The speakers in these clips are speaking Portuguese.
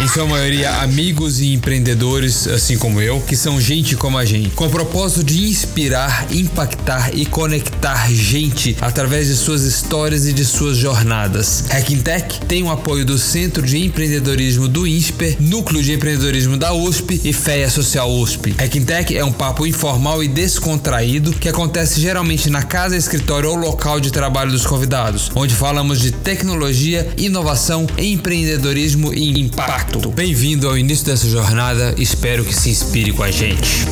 em sua maioria amigos e empreendedores, assim como eu, que são gente como a gente, com o propósito de inspirar, impactar e conectar gente através de suas histórias e de suas jornadas. Hacking Tech tem o apoio do Centro de Empreendedorismo do INSPER, Núcleo de Empreendedorismo da USP e FEA Social USP. Hacking Tech é um papo informal e descontraído que acontece geralmente na casa, escritório ou local de trabalho dos convidados, onde falamos de tecnologia, inovação, empreendedorismo e impacto. Bem-vindo ao início dessa jornada, espero que se inspire com a gente.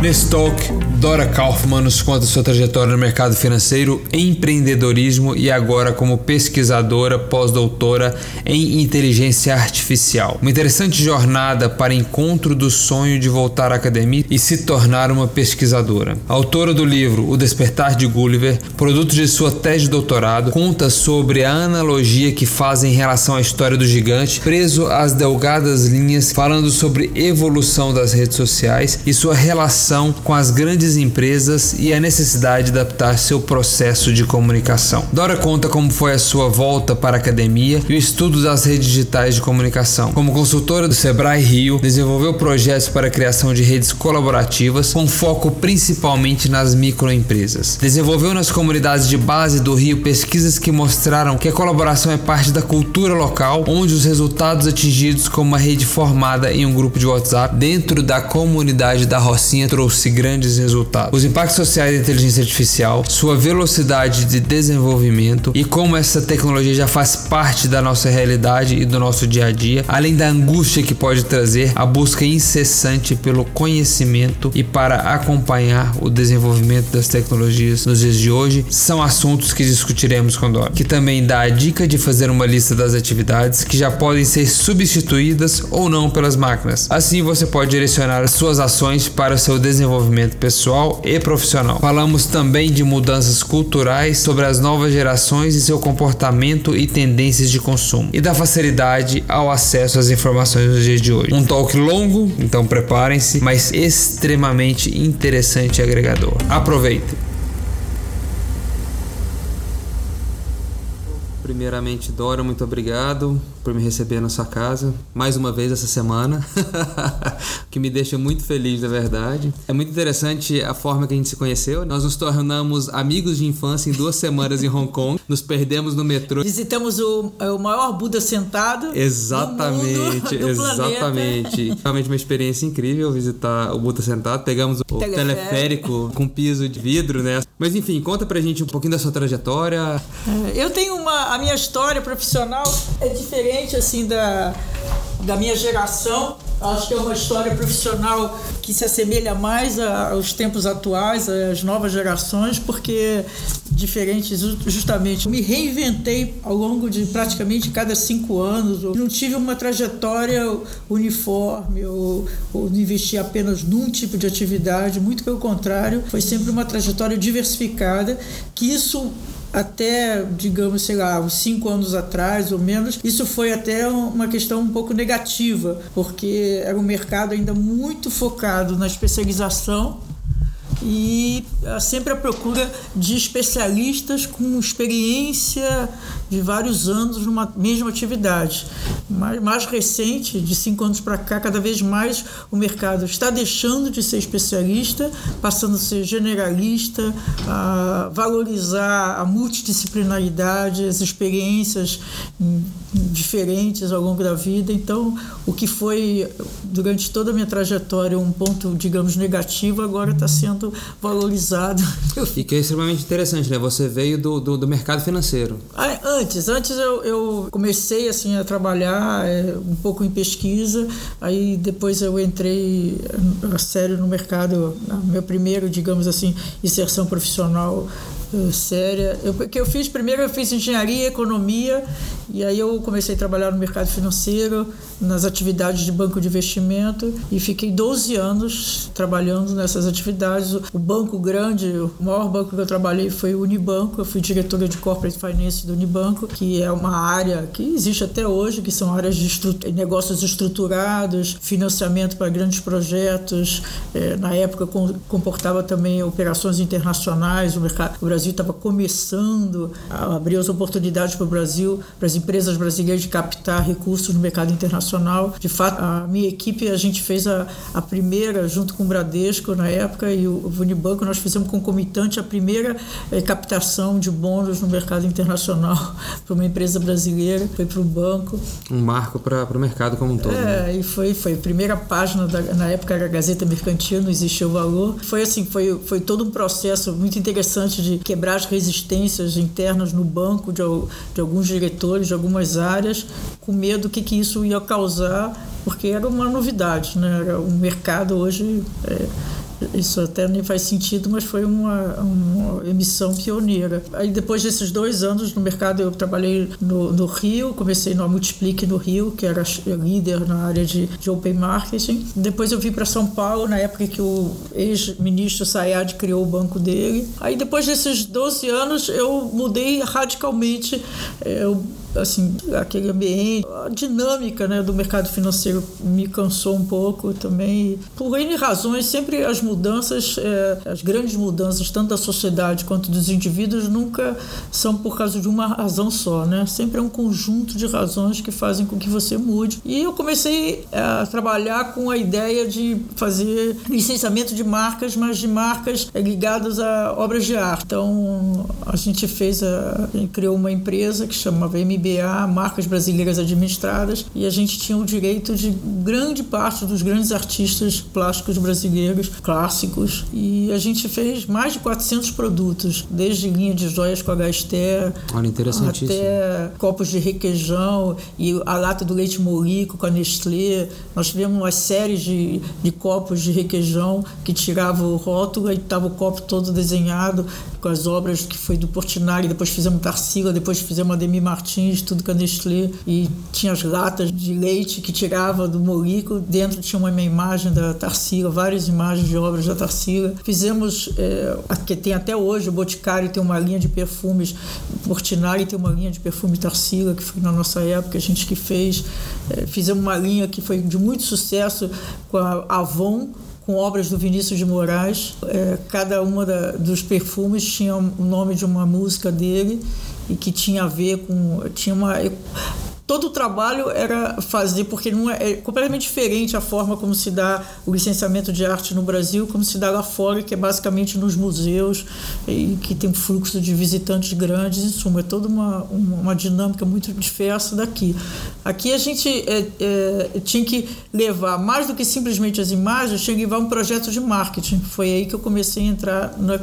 Nesse talk, Dora Kaufman nos conta sua trajetória no mercado financeiro, empreendedorismo e agora como pesquisadora pós-doutora em inteligência artificial. Uma interessante jornada para encontro do sonho de voltar à academia e se tornar uma pesquisadora. autora do livro O Despertar de Gulliver, produto de sua tese de doutorado, conta sobre a analogia que faz em relação à história do gigante, preso às delgadas linhas, falando sobre evolução das redes sociais e sua relação com as grandes grandes empresas e a necessidade de adaptar seu processo de comunicação. Dora conta como foi a sua volta para a academia e o estudo das redes digitais de comunicação. Como consultora do Sebrae Rio, desenvolveu projetos para a criação de redes colaborativas com foco principalmente nas microempresas. Desenvolveu nas comunidades de base do Rio pesquisas que mostraram que a colaboração é parte da cultura local, onde os resultados atingidos como uma rede formada em um grupo de WhatsApp dentro da comunidade da Rocinha trouxe grandes resultados resultados. Os impactos sociais da inteligência artificial, sua velocidade de desenvolvimento e como essa tecnologia já faz parte da nossa realidade e do nosso dia a dia, além da angústia que pode trazer a busca incessante pelo conhecimento e para acompanhar o desenvolvimento das tecnologias nos dias de hoje, são assuntos que discutiremos com Dora, que também dá a dica de fazer uma lista das atividades que já podem ser substituídas ou não pelas máquinas. Assim você pode direcionar suas ações para o seu desenvolvimento pessoal pessoal e profissional. Falamos também de mudanças culturais sobre as novas gerações e seu comportamento e tendências de consumo, e da facilidade ao acesso às informações nos dias de hoje. Um talk longo, então preparem-se, mas extremamente interessante e agregador. Aproveitem! Primeiramente, Dora, muito obrigado por me receber na sua casa mais uma vez essa semana, que me deixa muito feliz, na verdade. É muito interessante a forma que a gente se conheceu. Nós nos tornamos amigos de infância em duas semanas em Hong Kong, nos perdemos no metrô. Visitamos o, é, o maior Buda sentado. Exatamente, do exatamente. Realmente uma experiência incrível visitar o Buda sentado. Pegamos o teleférico, teleférico com piso de vidro, né? Mas enfim, conta pra gente um pouquinho da sua trajetória. É, eu tenho uma a minha história profissional é diferente assim da, da minha geração. Acho que é uma história profissional que se assemelha mais aos tempos atuais, às novas gerações, porque diferente justamente. Eu me reinventei ao longo de praticamente cada cinco anos. Eu não tive uma trajetória uniforme, ou, ou investi apenas num tipo de atividade, muito pelo contrário, foi sempre uma trajetória diversificada, que isso até, digamos, sei lá, uns cinco anos atrás ou menos, isso foi até uma questão um pouco negativa, porque era um mercado ainda muito focado na especialização e ah, sempre a procura de especialistas com experiência de vários anos numa mesma atividade. Mais, mais recente, de cinco anos para cá, cada vez mais o mercado está deixando de ser especialista, passando a ser generalista, a valorizar a multidisciplinaridade, as experiências diferentes ao longo da vida. Então, o que foi durante toda a minha trajetória um ponto, digamos, negativo, agora está sendo valorizado. E que é extremamente interessante, né? Você veio do, do, do mercado financeiro. Ah, antes, antes eu, eu comecei assim a trabalhar é, um pouco em pesquisa, aí depois eu entrei a sério no mercado, meu primeiro, digamos assim, inserção profissional séria. Eu, que eu fiz primeiro eu fiz engenharia, economia e aí eu comecei a trabalhar no mercado financeiro, nas atividades de banco de investimento e fiquei 12 anos trabalhando nessas atividades. O banco grande, o maior banco que eu trabalhei foi o Unibanco. Eu fui diretora de Corporate Finance do Unibanco, que é uma área que existe até hoje, que são áreas de estru negócios estruturados, financiamento para grandes projetos. É, na época comportava também operações internacionais. O, mercado, o Brasil estava começando a abrir as oportunidades para o Brasil, para as empresas brasileiras de captar recursos no mercado internacional. De fato, a minha equipe, a gente fez a, a primeira, junto com o Bradesco na época e o, o Unibanco, nós fizemos concomitante a primeira eh, captação de bônus no mercado internacional para uma empresa brasileira, foi para o banco. Um marco para o mercado como um todo. É, né? e foi, foi a primeira página, da, na época era a Gazeta Mercantil, não existia o valor. Foi assim, foi, foi todo um processo muito interessante de quebrar as resistências internas no banco de, de alguns diretores de algumas áreas, com medo do que, que isso ia causar, porque era uma novidade, né? Era um mercado hoje. É, isso até nem faz sentido, mas foi uma, uma, emissão pioneira. Aí depois desses dois anos no mercado, eu trabalhei no, no Rio, comecei no Multiplique no Rio, que era líder na área de, de Open Marketing. Depois eu vim para São Paulo, na época que o ex-ministro Sayad criou o banco dele. Aí depois desses 12 anos, eu mudei radicalmente. Eu assim, aquele ambiente, a dinâmica né, do mercado financeiro me cansou um pouco também. Por N razões, sempre as mudanças, é, as grandes mudanças, tanto da sociedade quanto dos indivíduos, nunca são por causa de uma razão só, né? Sempre é um conjunto de razões que fazem com que você mude. E eu comecei a trabalhar com a ideia de fazer licenciamento de marcas, mas de marcas ligadas a obras de arte. Então, a gente fez, a, a gente criou uma empresa que chamava MB MBA, marcas brasileiras administradas, e a gente tinha o direito de grande parte dos grandes artistas plásticos brasileiros clássicos. E a gente fez mais de 400 produtos, desde linha de joias com a Gasté, até copos de requeijão e a lata do leite morico com a Nestlé. Nós tivemos uma série de, de copos de requeijão que tirava o rótulo e estava o copo todo desenhado com as obras que foi do Portinari, depois fizemos Tarsila, depois fizemos Ademir Martins, tudo com a Nestlé, e tinha as latas de leite que tirava do molico, dentro tinha uma imagem da Tarsila, várias imagens de obras da Tarsila. Fizemos, é, que tem até hoje, o Boticário tem uma linha de perfumes, Portinari tem uma linha de perfume Tarsila, que foi na nossa época, a gente que fez. É, fizemos uma linha que foi de muito sucesso com a Avon, com obras do Vinícius de Moraes. É, cada uma da, dos perfumes tinha o nome de uma música dele e que tinha a ver com. Tinha uma todo o trabalho era fazer, porque não é, é, completamente diferente a forma como se dá o licenciamento de arte no Brasil, como se dá lá fora, que é basicamente nos museus, e que tem um fluxo de visitantes grandes, em suma, é toda uma, uma, uma dinâmica muito diversa daqui. Aqui a gente é, é, tinha que levar, mais do que simplesmente as imagens, tinha que levar um projeto de marketing. Foi aí que eu comecei a entrar na,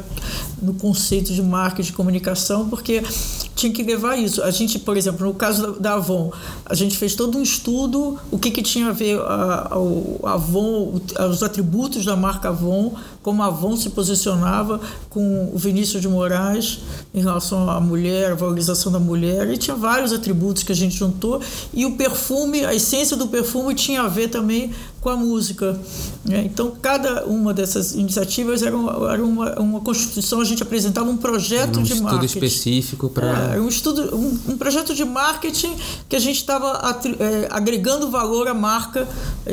no conceito de marketing de comunicação, porque tinha que levar isso. A gente, por exemplo, no caso da, da Avon, a gente fez todo um estudo, o que, que tinha a ver a, a, a Avon, os atributos da marca Avon, como a Avon se posicionava com o Vinícius de Moraes em relação à mulher, a valorização da mulher, e tinha vários atributos que a gente juntou, e o perfume, a essência do perfume tinha a ver também com a música. Né? Então, cada uma dessas iniciativas era uma, era uma, uma constituição, a gente apresentava um projeto um de marketing. Um estudo específico para. É, um, estudo, um, um, projeto de marketing que a gente estava é, agregando valor à marca,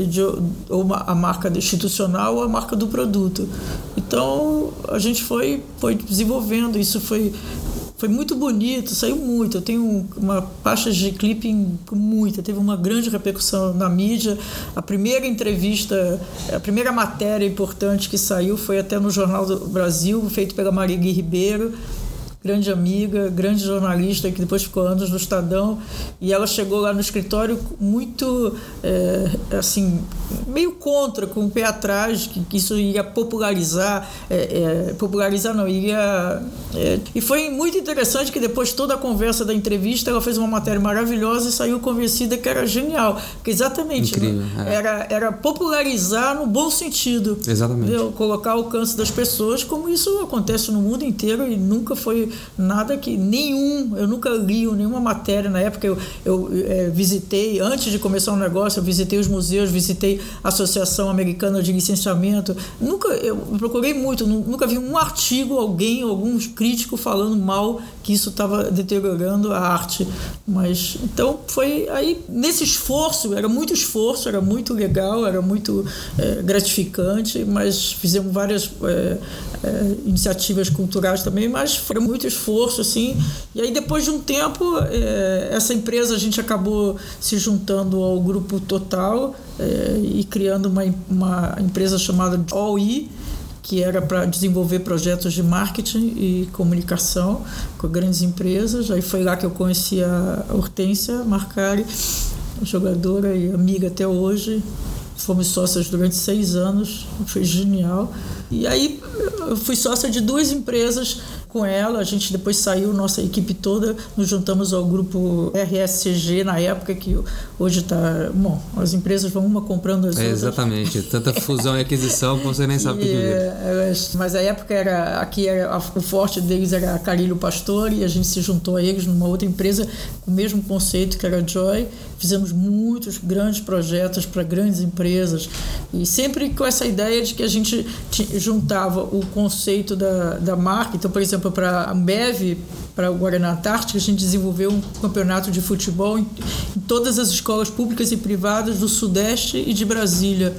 de, ou a marca institucional ou a marca do produto. Então, a gente foi, foi desenvolvendo, isso foi foi muito bonito, saiu muito. Eu tenho uma pasta de clipping muita, teve uma grande repercussão na mídia. A primeira entrevista, a primeira matéria importante que saiu foi até no Jornal do Brasil, feito pela Maria Ribeiro grande amiga, grande jornalista, que depois ficou anos no Estadão, e ela chegou lá no escritório muito, é, assim, meio contra, com o pé atrás, que, que isso ia popularizar, é, é, popularizar não, ia... É, e foi muito interessante que depois toda a conversa da entrevista, ela fez uma matéria maravilhosa e saiu convencida que era genial, que exatamente Incrível, né? era, era popularizar no bom sentido. Exatamente. Entendeu? Colocar ao alcance das pessoas, como isso acontece no mundo inteiro e nunca foi nada que nenhum, eu nunca li nenhuma matéria na época eu, eu é, visitei antes de começar o um negócio, eu visitei os museus, visitei a Associação Americana de Licenciamento, nunca eu procurei muito, nunca vi um artigo, alguém, algum crítico falando mal que isso estava deteriorando a arte, mas então foi aí nesse esforço, era muito esforço, era muito legal, era muito é, gratificante, mas fizemos várias é, é, iniciativas culturais também, mas foi muito esforço, assim. E aí, depois de um tempo, é, essa empresa a gente acabou se juntando ao grupo Total é, e criando uma, uma empresa chamada All E, que era para desenvolver projetos de marketing e comunicação com grandes empresas. Aí foi lá que eu conheci a Hortência Marcari, jogadora e amiga até hoje. Fomos sócias durante seis anos, foi genial. E aí eu fui sócia de duas empresas com ela. A gente depois saiu, nossa equipe toda, nos juntamos ao grupo RSCG na época, que hoje está. Bom, as empresas vão uma comprando as é, outras. Exatamente, tanta fusão e aquisição que você nem sabe o que. É, mas a época era. Aqui era, o forte deles era a Carilho Pastor e a gente se juntou a eles numa outra empresa com o mesmo conceito que era a Joy. Fizemos muitos grandes projetos para grandes empresas e sempre com essa ideia de que a gente juntava o conceito da, da marca. Então, por exemplo, para a Ambev, para o Guaraná Antártica, a gente desenvolveu um campeonato de futebol em, em todas as escolas públicas e privadas do Sudeste e de Brasília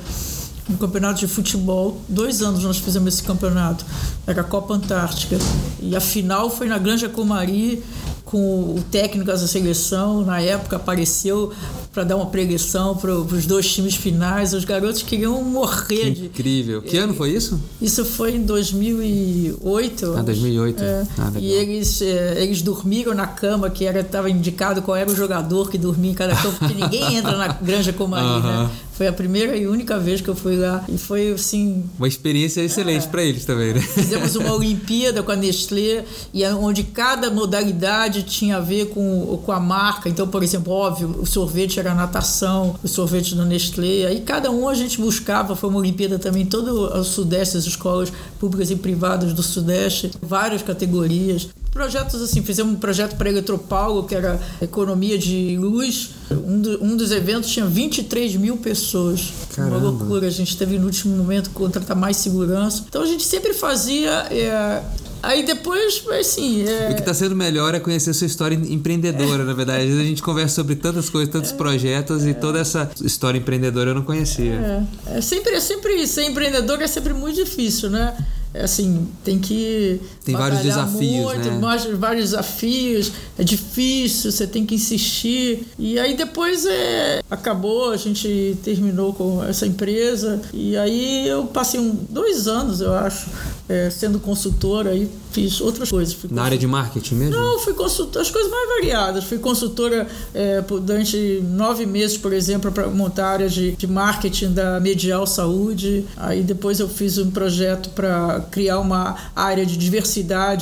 um campeonato de futebol. Dois anos nós fizemos esse campeonato. Era a Copa Antártica. E a final foi na Granja Comari, com o técnico da seleção. Na época apareceu para dar uma preguição para os dois times finais. Os garotos queriam morrer. Que incrível. Que ano foi isso? Isso foi em 2008. Ah, 2008. É. Ah, e eles, é, eles dormiram na cama, que era estava indicado qual era o jogador que dormia em cada campo, porque ninguém entra na Granja Comari, uh -huh. né? Foi a primeira e única vez que eu fui lá. E foi, assim... Uma experiência excelente é. para eles também, né? Fizemos uma Olimpíada com a Nestlé, e é onde cada modalidade tinha a ver com, com a marca. Então, por exemplo, óbvio, o sorvete era natação, o sorvete da Nestlé. Aí cada um a gente buscava. Foi uma Olimpíada também, todo o Sudeste, as escolas públicas e privadas do Sudeste, várias categorias projetos assim, fizemos um projeto para Eletropaulo, que era economia de luz. Um, do, um dos eventos tinha 23 mil pessoas. Caramba. Uma loucura. A gente teve no último momento contratar mais segurança. Então a gente sempre fazia. É, Aí depois, assim. É... O que está sendo melhor é conhecer a sua história empreendedora, é. na verdade. A gente conversa sobre tantas coisas, tantos é. projetos, e toda essa história empreendedora eu não conhecia. É, é sempre, é sempre ser empreendedor é sempre muito difícil, né? É assim, tem que. Tem vários desafios. Muito, né? vários desafios, é difícil, você tem que insistir. E aí depois é, acabou, a gente terminou com essa empresa. E aí eu passei um, dois anos, eu acho, é, sendo consultora aí fiz outras coisas. Na área de marketing mesmo? Não, fui consultora, as coisas mais variadas. Fui consultora é, durante nove meses, por exemplo, para montar a área de, de marketing da Medial Saúde. Aí depois eu fiz um projeto para criar uma área de diversidade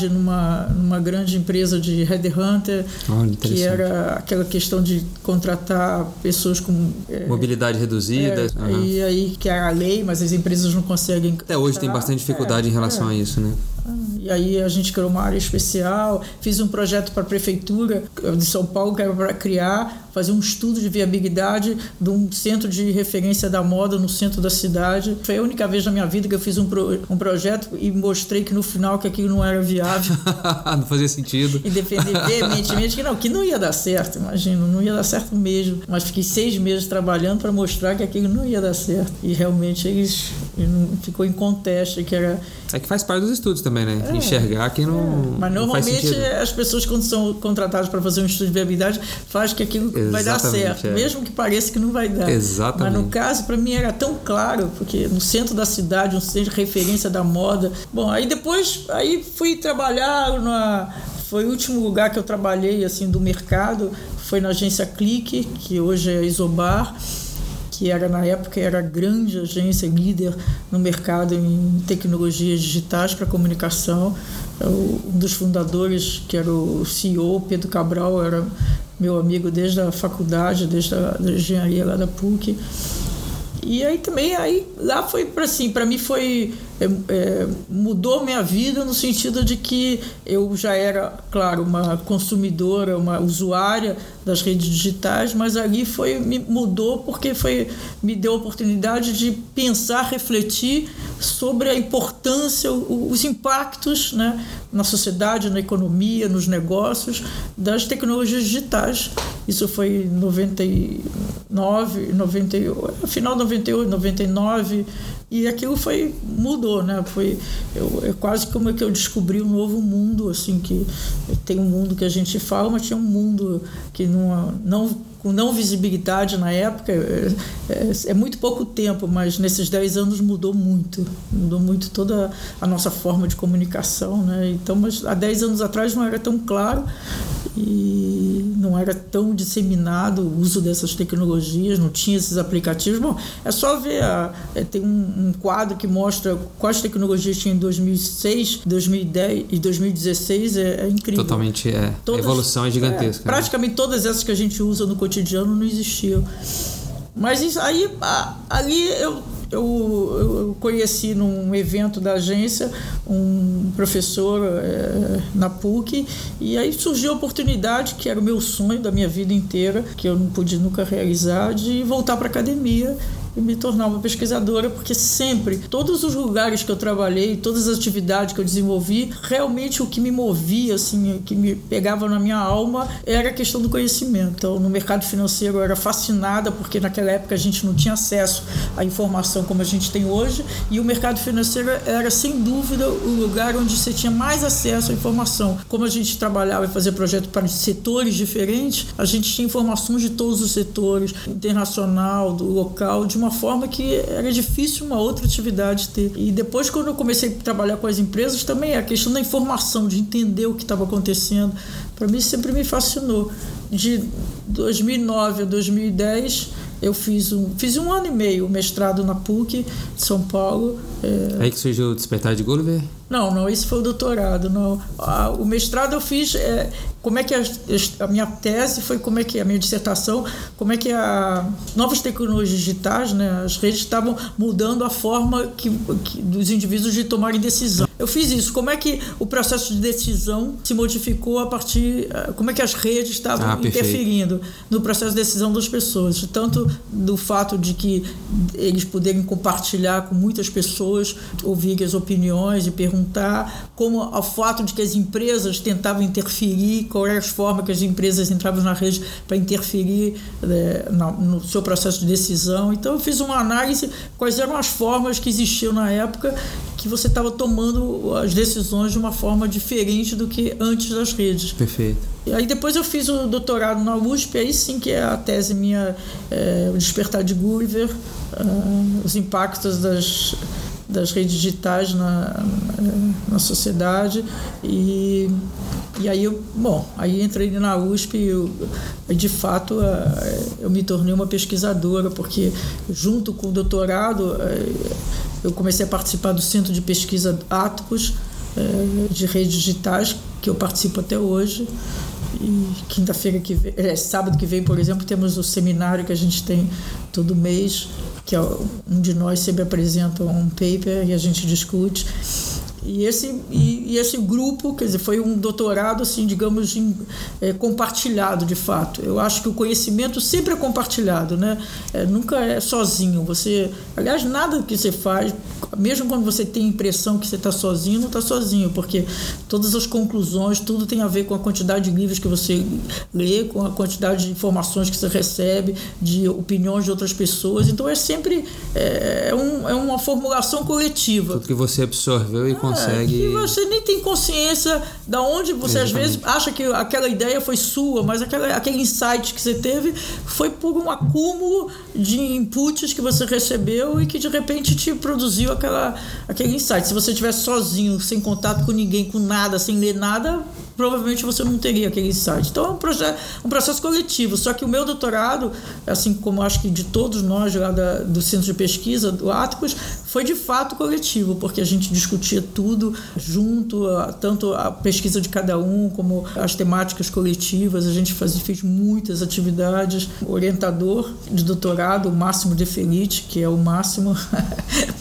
numa, numa grande empresa de headhunter, oh, que era aquela questão de contratar pessoas com é, mobilidade reduzida. É, uhum. E aí que é a lei, mas as empresas não conseguem. Até hoje tem bastante dificuldade em relação é. a isso, né? E aí a gente criou uma área especial, fiz um projeto para a prefeitura de São Paulo que era para criar, fazer um estudo de viabilidade de um centro de referência da moda no centro da cidade. Foi a única vez na minha vida que eu fiz um, pro, um projeto e mostrei que no final que aquilo não era viável. não fazia sentido. E defender veementemente que não, que não ia dar certo, imagino, não ia dar certo mesmo. Mas fiquei seis meses trabalhando para mostrar que aquilo não ia dar certo. E realmente eles ficou em conteste que era. É que faz parte dos estudos também, né? É, Enxergar que não. É. Mas não normalmente as pessoas, quando são contratadas para fazer um estudo de viabilidade, faz que aquilo vai dar certo, é. mesmo que pareça que não vai dar. Exatamente. Mas no caso, para mim era tão claro, porque no centro da cidade, um centro de referência da moda. Bom, aí depois aí fui trabalhar na foi o último lugar que eu trabalhei assim do mercado, foi na agência Clique, que hoje é Isobar que era na época era a grande agência líder no mercado em tecnologias digitais para comunicação. Um dos fundadores, que era o CEO Pedro Cabral, era meu amigo desde a faculdade, desde a engenharia lá da PUC. E aí também aí lá foi para assim, para mim foi é, é, mudou minha vida no sentido de que eu já era, claro, uma consumidora, uma usuária das redes digitais, mas ali foi me mudou porque foi me deu a oportunidade de pensar, refletir sobre a importância, os impactos, né, na sociedade, na economia, nos negócios das tecnologias digitais. Isso foi em 99, 98, final de 98, 99, e aquilo foi mudou né? Foi eu, é quase como é que eu descobri um novo mundo assim que tem um mundo que a gente fala mas tinha um mundo que não não com não visibilidade na época é, é, é muito pouco tempo mas nesses 10 anos mudou muito mudou muito toda a nossa forma de comunicação né então mas há 10 anos atrás não era tão claro e não era tão disseminado o uso dessas tecnologias, não tinha esses aplicativos. Bom, é só ver, a, é, tem um, um, quadro que mostra quais tecnologias tinha em 2006, 2010 e 2016, é, é incrível. Totalmente, é. Todas, a evolução é gigantesca. É, praticamente todas essas que a gente usa no cotidiano não existiam. Mas isso, aí, ali eu eu, eu conheci num evento da agência um professor é, na PUC e aí surgiu a oportunidade, que era o meu sonho da minha vida inteira, que eu não pude nunca realizar, de voltar para a academia e me tornar uma pesquisadora, porque sempre, todos os lugares que eu trabalhei, todas as atividades que eu desenvolvi, realmente o que me movia, assim, o que me pegava na minha alma era a questão do conhecimento. Então, no mercado financeiro eu era fascinada, porque naquela época a gente não tinha acesso à informação como a gente tem hoje, e o mercado financeiro era, sem dúvida, o lugar onde você tinha mais acesso à informação. Como a gente trabalhava e fazia projetos para setores diferentes, a gente tinha informações de todos os setores, internacional, do local, de uma forma que era difícil uma outra atividade ter. E depois, quando eu comecei a trabalhar com as empresas, também a questão da informação, de entender o que estava acontecendo, para mim sempre me fascinou. De 2009 a 2010, eu fiz um, fiz um ano e meio mestrado na PUC de São Paulo. É... Aí que surgiu o Despertar de Gulliver? Não, não, isso foi o doutorado. Não. o mestrado eu fiz, é, como é que a, a, minha tese foi, como é que a minha dissertação, como é que a novas tecnologias digitais, né, as redes estavam mudando a forma que, que, dos indivíduos de tomarem decisão. Eu fiz isso, como é que o processo de decisão se modificou a partir, eh, como é que as redes estavam ah, interferindo no processo de decisão das pessoas, tanto do fato de que eles poderem compartilhar com muitas pessoas, ouvir as opiniões e perguntar perguntar, como ao fato de que as empresas tentavam interferir, qual era as formas que as empresas entravam na rede para interferir né, no seu processo de decisão. Então eu fiz uma análise quais eram as formas que existiam na época que você estava tomando as decisões de uma forma diferente do que antes das redes. Perfeito. E aí depois eu fiz o doutorado na USP, aí sim que é a tese minha, é, o despertar de Gulliver, uh, os impactos das das redes digitais na, na, sociedade. E e aí eu bom aí entrei na USP e eu, de fato eu me tornei uma pesquisadora porque junto com o doutorado eu comecei a participar do centro de pesquisa Atmos de redes digitais que eu participo até hoje e quinta-feira que vem, é, sábado que vem, por exemplo, temos o seminário que a gente tem todo mês que é um de nós sempre apresenta um paper e a gente discute. E esse, e, e, esse grupo, quer dizer, foi um doutorado, assim, digamos, em, é, compartilhado de fato. Eu acho que o conhecimento sempre é compartilhado, né? É, nunca é sozinho. Você, aliás, nada que você faz, mesmo quando você tem a impressão que você está sozinho, não está sozinho, porque todas as conclusões, tudo tem a ver com a quantidade de livros que você lê, com a quantidade de informações que você recebe, de opiniões de outras pessoas. Então é sempre é, é, um, é uma formulação coletiva. Tudo que você absorveu e ah, consegue. É, que você nem tem consciência da onde você Exatamente. às vezes acha que aquela ideia foi sua, mas aquela, aquele insight que você teve foi por um acúmulo de inputs que você recebeu e que de repente te produziu aquela, aquele insight. Se você estivesse sozinho, sem contato com ninguém, com nada, sem ler nada, provavelmente você não teria aquele insight. Então é um processo, um processo coletivo. Só que o meu doutorado, assim como acho que de todos nós lá da, do centro de pesquisa, do Áticos, foi de fato coletivo, porque a gente discutia tudo junto, tanto a pesquisa de cada um como as temáticas coletivas. A gente faz, fez muitas atividades. O orientador de doutorado, o Máximo De que é o Máximo,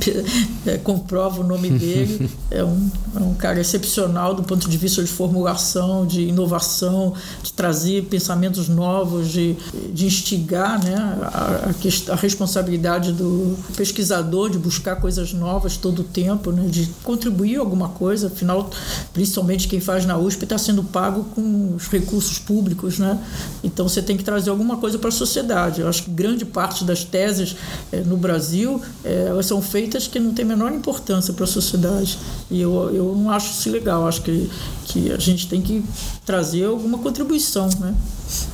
é, comprova o nome dele, é um, é um cara excepcional do ponto de vista de formulação, de inovação, de trazer pensamentos novos, de, de instigar né, a, a, responsabilidade do pesquisador de buscar coisas novas todo o tempo, né, de contribuir alguma coisa, afinal, principalmente quem faz na USP está sendo pago com os recursos públicos, né? Então você tem que trazer alguma coisa para a sociedade. Eu acho que grande parte das teses é, no Brasil é, elas são feitas que não tem a menor importância para a sociedade. E eu, eu não acho isso legal. Acho que, que a gente tem que trazer alguma contribuição, né?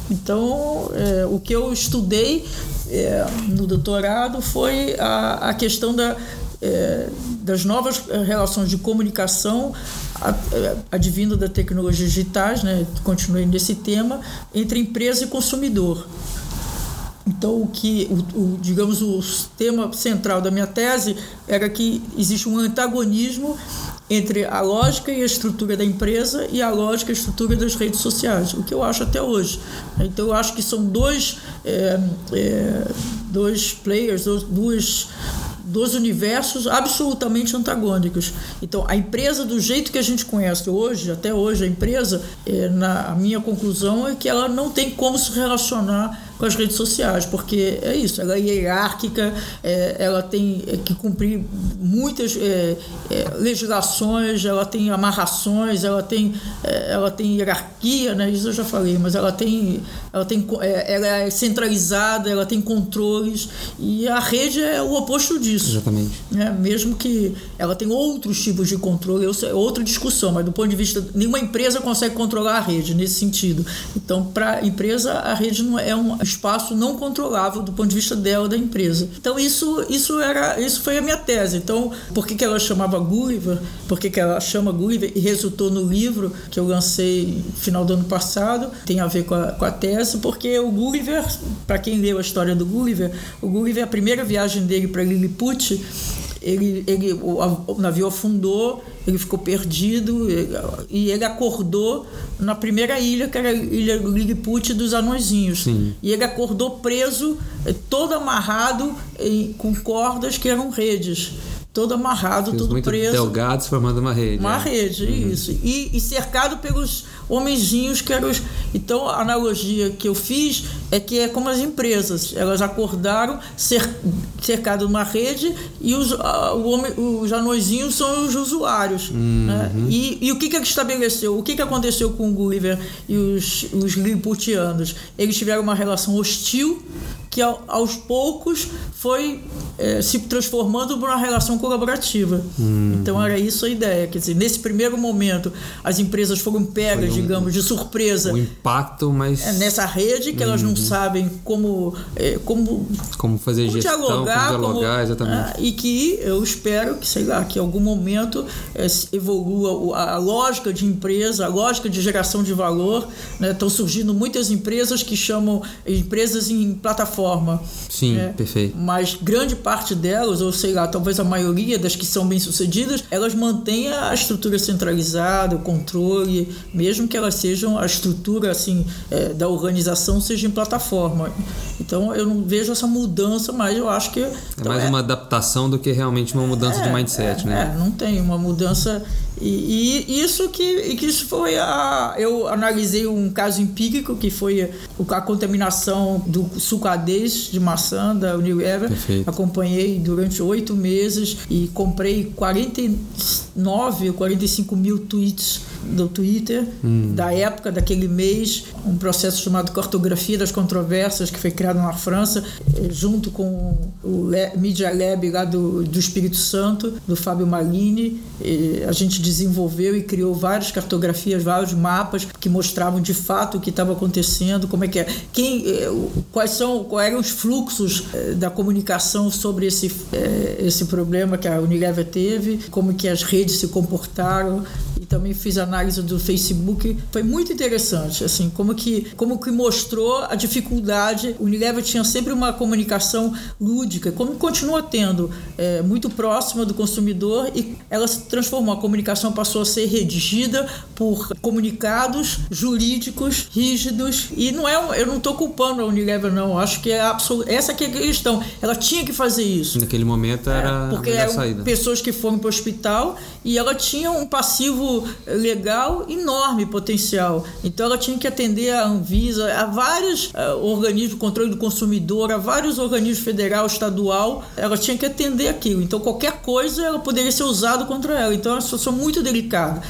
Então, é, o que eu estudei é, no doutorado foi a, a questão da, é, das novas relações de comunicação advindo da tecnologia digitais, né, continuei nesse tema, entre empresa e consumidor. Então, o que, o, o, digamos, o tema central da minha tese era que existe um antagonismo entre a lógica e a estrutura da empresa e a lógica e a estrutura das redes sociais, o que eu acho até hoje. Então, eu acho que são dois, é, é, dois players, duas dos universos absolutamente antagônicos. Então, a empresa, do jeito que a gente conhece hoje, até hoje, a empresa, é, na, a minha conclusão é que ela não tem como se relacionar com as redes sociais, porque é isso, ela é hierárquica, é, ela tem é, que cumprir muitas é, é, legislações, ela tem amarrações, ela tem, é, ela tem hierarquia, né? isso eu já falei, mas ela tem, ela, tem, é, ela é centralizada, ela tem controles, e a rede é o oposto disso. Exatamente. Né? Mesmo que ela tem outros tipos de controle, é outra discussão, mas do ponto de vista, nenhuma empresa consegue controlar a rede nesse sentido. Então, para a empresa, a rede não é um espaço não controlável do ponto de vista dela da empresa. Então isso isso era isso foi a minha tese. Então por que, que ela chamava Gulliver? Por que, que ela chama Gulliver e resultou no livro que eu lancei no final do ano passado? Tem a ver com a, com a tese porque o Gulliver, para quem leu a história do Gulliver, o Gulliver a primeira viagem dele para Lilliput ele, ele, o, o, navio afundou, ele ficou perdido e ele acordou na primeira ilha, que era a ilha Lilliput dos Anõezinhos. Sim. E ele acordou preso, eh, todo amarrado em, com cordas que eram redes todo amarrado, Fios tudo preso. delgados formando uma rede. Uma é. rede, uhum. isso. E, e, cercado pelos homenzinhos que eram os... Então, a analogia que eu fiz é que é como as empresas. Elas acordaram cer, cercado de uma rede e os, uh, o homem, os anõezinhos são os usuários. Uhum. Né? E, e, o que que estabeleceu? O que que aconteceu com o Gulliver e os, os Lilliputianos? Eles tiveram uma relação hostil que aos poucos foi é, se transformando numa relação colaborativa. Hum. Então era isso a ideia. Quer dizer, nesse primeiro momento, as empresas foram pegas, um, digamos, de surpresa. O impacto, mas. É, nessa rede que elas não uhum. sabem como. É, como, como fazer como gestão, dialogar, como dialogar, como, exatamente. É, e que eu espero que, sei lá, que em algum momento é, evolua a, a, lógica de empresa, a lógica de geração de valor. Né? Estão surgindo muitas empresas que chamam empresas em plataforma forma. Sim, né? perfeito. Mas grande parte delas, ou sei lá, talvez a maioria das que são bem-sucedidas, elas mantêm a estrutura centralizada, o controle, mesmo que elas sejam a estrutura assim é, da organização seja em plataforma. Então eu não vejo essa mudança, mas eu acho que é então, mais é, uma adaptação do que realmente uma mudança é, de mindset, é, né? É, não tem uma mudança e, e, isso que, que isso foi a. Eu analisei um caso empírico que foi a contaminação do sucadez de maçã da Unilever. Perfeito. Acompanhei durante oito meses e comprei 49 ou 45 mil tweets do Twitter, hum. da época, daquele mês, um processo chamado Cartografia das Controvérsias, que foi criado na França, eh, junto com o Media Lab lá do, do Espírito Santo, do Fábio Malini. E a gente desenvolveu e criou várias cartografias, vários mapas que mostravam de fato o que estava acontecendo, como é que é, quem, eh, quais são, quais eram os fluxos eh, da comunicação sobre esse, esse problema que a Unilever teve, como que as redes se comportaram também fiz análise do Facebook. Foi muito interessante, assim, como que, como que mostrou a dificuldade. O Unilever tinha sempre uma comunicação lúdica, como continua tendo, é, muito próxima do consumidor e ela se transformou. A comunicação passou a ser redigida por comunicados jurídicos rígidos e não é, eu não estou culpando a Unilever não. Acho que é absoluto, essa que é a questão. Ela tinha que fazer isso. Naquele momento era é, porque eram saída. pessoas que foram para o hospital e ela tinha um passivo legal enorme potencial. Então ela tinha que atender a Anvisa, a vários uh, organismos de controle do consumidor, a vários organismos federal, estadual, ela tinha que atender aquilo. Então qualquer coisa ela poderia ser usada contra ela. Então é uma situação muito delicada.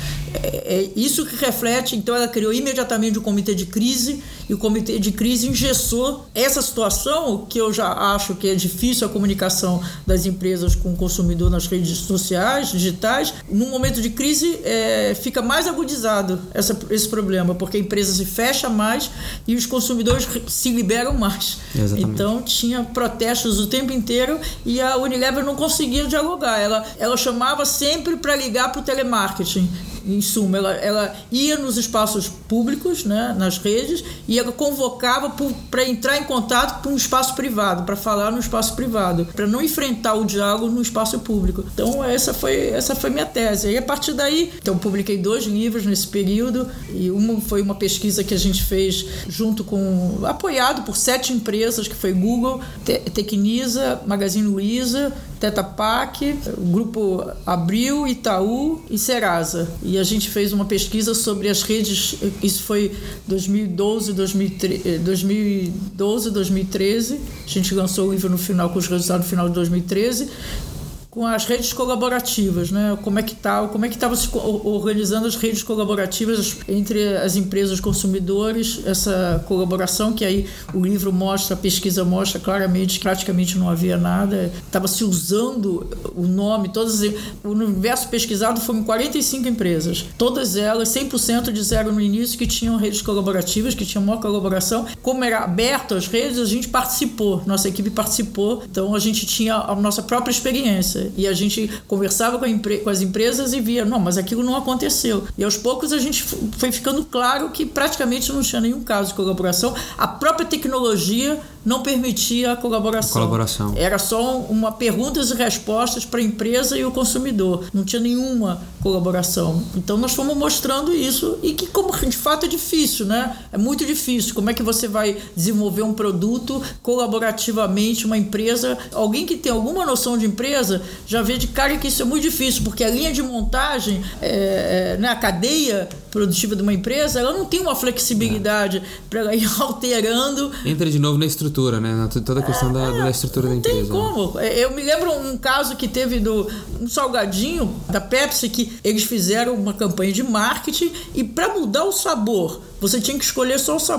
É, é isso que reflete, então ela criou imediatamente o comitê de crise e o comitê de crise engessou essa situação que eu já acho que é difícil a comunicação das empresas com o consumidor nas redes sociais, digitais. Num momento de crise, é, fica mais agudizado essa, esse problema, porque a empresa se fecha mais e os consumidores se liberam mais. Exatamente. Então, tinha protestos o tempo inteiro e a Unilever não conseguia dialogar. Ela, ela chamava sempre para ligar para o telemarketing em suma, ela, ela ia nos espaços públicos, né, nas redes, e ela convocava para entrar em contato com um espaço privado, para falar no espaço privado, para não enfrentar o diálogo no espaço público. Então, essa foi, essa foi minha tese. E a partir daí, então, publiquei dois livros nesse período, e uma foi uma pesquisa que a gente fez junto com, apoiado por sete empresas, que foi Google, Te Tecnisa, Magazine Luiza, Teta Pak, o grupo Abril, Itaú e Serasa. E a gente fez uma pesquisa sobre as redes, isso foi 2012, 2013, 2012 2013. A gente lançou o livro no final, com os resultados no final de 2013 com as redes colaborativas, né? Como é que tá, como é que estava se organizando as redes colaborativas entre as empresas consumidores, essa colaboração que aí o livro mostra, a pesquisa mostra claramente que praticamente não havia nada, estava se usando o nome, todas o universo pesquisado foram 45 empresas, todas elas 100% disseram no início que tinham redes colaborativas, que tinham uma colaboração, como era aberto as redes, a gente participou, nossa equipe participou, então a gente tinha a nossa própria experiência e a gente conversava com, com, as empresas e via, não, mas aquilo não aconteceu. E aos poucos a gente foi ficando claro que praticamente não tinha nenhum caso de colaboração. A própria tecnologia não permitia a colaboração. colaboração. Era só uma perguntas e respostas para a empresa e o consumidor. Não tinha nenhuma colaboração. Então nós fomos mostrando isso e que como de fato é difícil, né? É muito difícil. Como é que você vai desenvolver um produto colaborativamente, uma empresa, alguém que tem alguma noção de empresa já vê de cara que isso é muito difícil, porque a linha de montagem, é, é, né, a cadeia produtiva de uma empresa, ela não tem uma flexibilidade para ir alterando. Entra de novo na estrutura, né? Toda a questão é, da, da, estrutura da empresa. Não tem como. É, eu me lembro um caso que teve do um salgadinho da Pepsi que eles fizeram uma campanha de marketing e para mudar o sabor você tinha que escolher só os.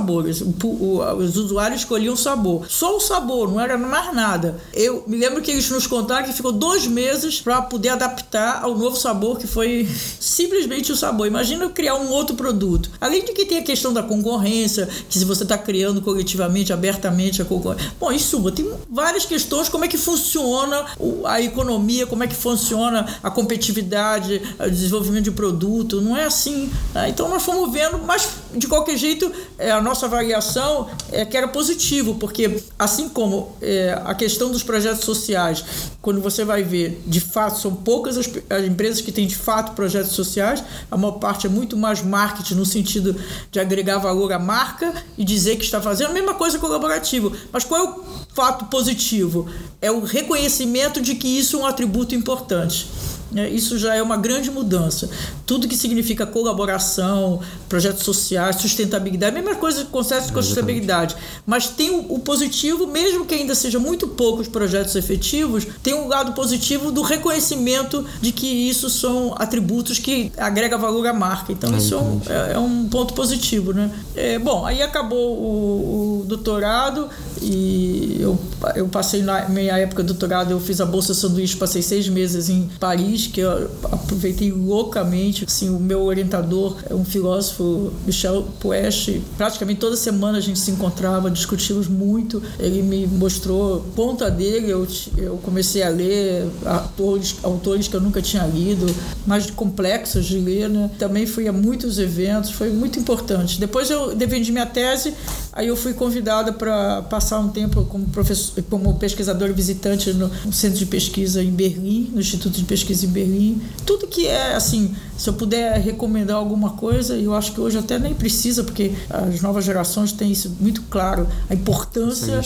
O, o, os usuários escolhiam o sabor. Só o sabor, não era mais nada. Eu me lembro que eles nos contaram que ficou dois meses para poder adaptar ao novo sabor, que foi simplesmente o sabor. Imagina eu criar um outro produto. Além de que tem a questão da concorrência, que se você está criando coletivamente, abertamente a concorrência. Bom, em suma, tem várias questões, como é que funciona a economia, como é que funciona a competitividade, o desenvolvimento de produto. Não é assim. Né? Então nós fomos vendo, mas de de qualquer jeito, é, a nossa avaliação é que era positivo, porque assim como é, a questão dos projetos sociais, quando você vai ver, de fato, são poucas as, as, empresas que têm de fato projetos sociais, a maior parte é muito mais marketing no sentido de agregar valor à marca e dizer que está fazendo a mesma coisa colaborativo. Mas qual é o fato positivo? É o reconhecimento de que isso é um atributo importante. Né, isso já é uma grande mudança. Tudo que significa colaboração, projetos sociais, sustentabilidade, a mesma coisa que conceito com sustentabilidade. Mas tem o, o positivo, mesmo que ainda seja muito poucos projetos efetivos, tem um lado positivo do reconhecimento de que isso são atributos que agrega valor à marca. Então, isso é um, é, é um, ponto positivo. Né? É, bom, aí acabou o, o doutorado e eu, eu passei na minha época de doutorado, eu fiz a Bolsa Sanduíche, passei seis meses em Paris, que eu aproveitei loucamente. Assim, o meu orientador é um filósofo, Michel Poesche. Praticamente toda semana a gente se encontrava, discutimos muito. Ele me mostrou ponta dele, eu, eu comecei a ler autores, autores que eu nunca tinha lido, mais complexos de ler, né? Também fui a muitos eventos, foi muito importante. Depois eu defendi minha tese, aí eu fui convidada para passar um tempo como, professor, como pesquisador visitante no centro de pesquisa em Berlim, no Instituto de Pesquisa Berlim. Tudo que é, assim, se eu puder recomendar alguma coisa, eu acho que hoje até nem precisa, porque as novas gerações têm isso muito claro, a importância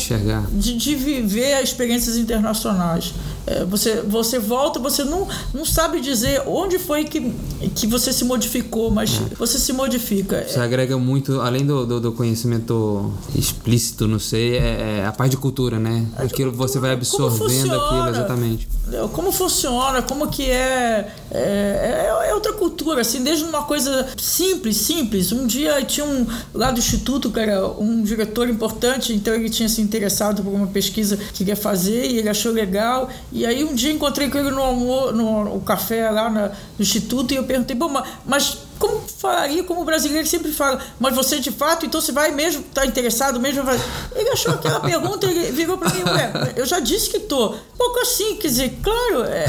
de, de viver experiências internacionais. É, você, você volta, você não, não sabe dizer onde foi que, que você se modificou, mas é. você se modifica. Você agrega muito, além do, do, do conhecimento explícito, não sei, é, é, a parte de cultura, né? Aquilo você vai absorvendo aquilo, exatamente. Como funciona, como que é, é, é, é outra cultura, assim, desde uma coisa simples, simples. Um dia tinha um lá do instituto, cara, um diretor importante, então ele tinha se interessado por uma pesquisa que queria fazer e ele achou legal. E aí um dia encontrei com ele no, almoço, no, no café lá na, no instituto e eu perguntei, bom, mas como falaria, como o brasileiro sempre fala, mas você de fato, então você vai mesmo, tá interessado mesmo? Vai... Ele achou aquela pergunta, ele virou para mim, ué, eu já disse que tô. Pouco assim, quer dizer, claro, é,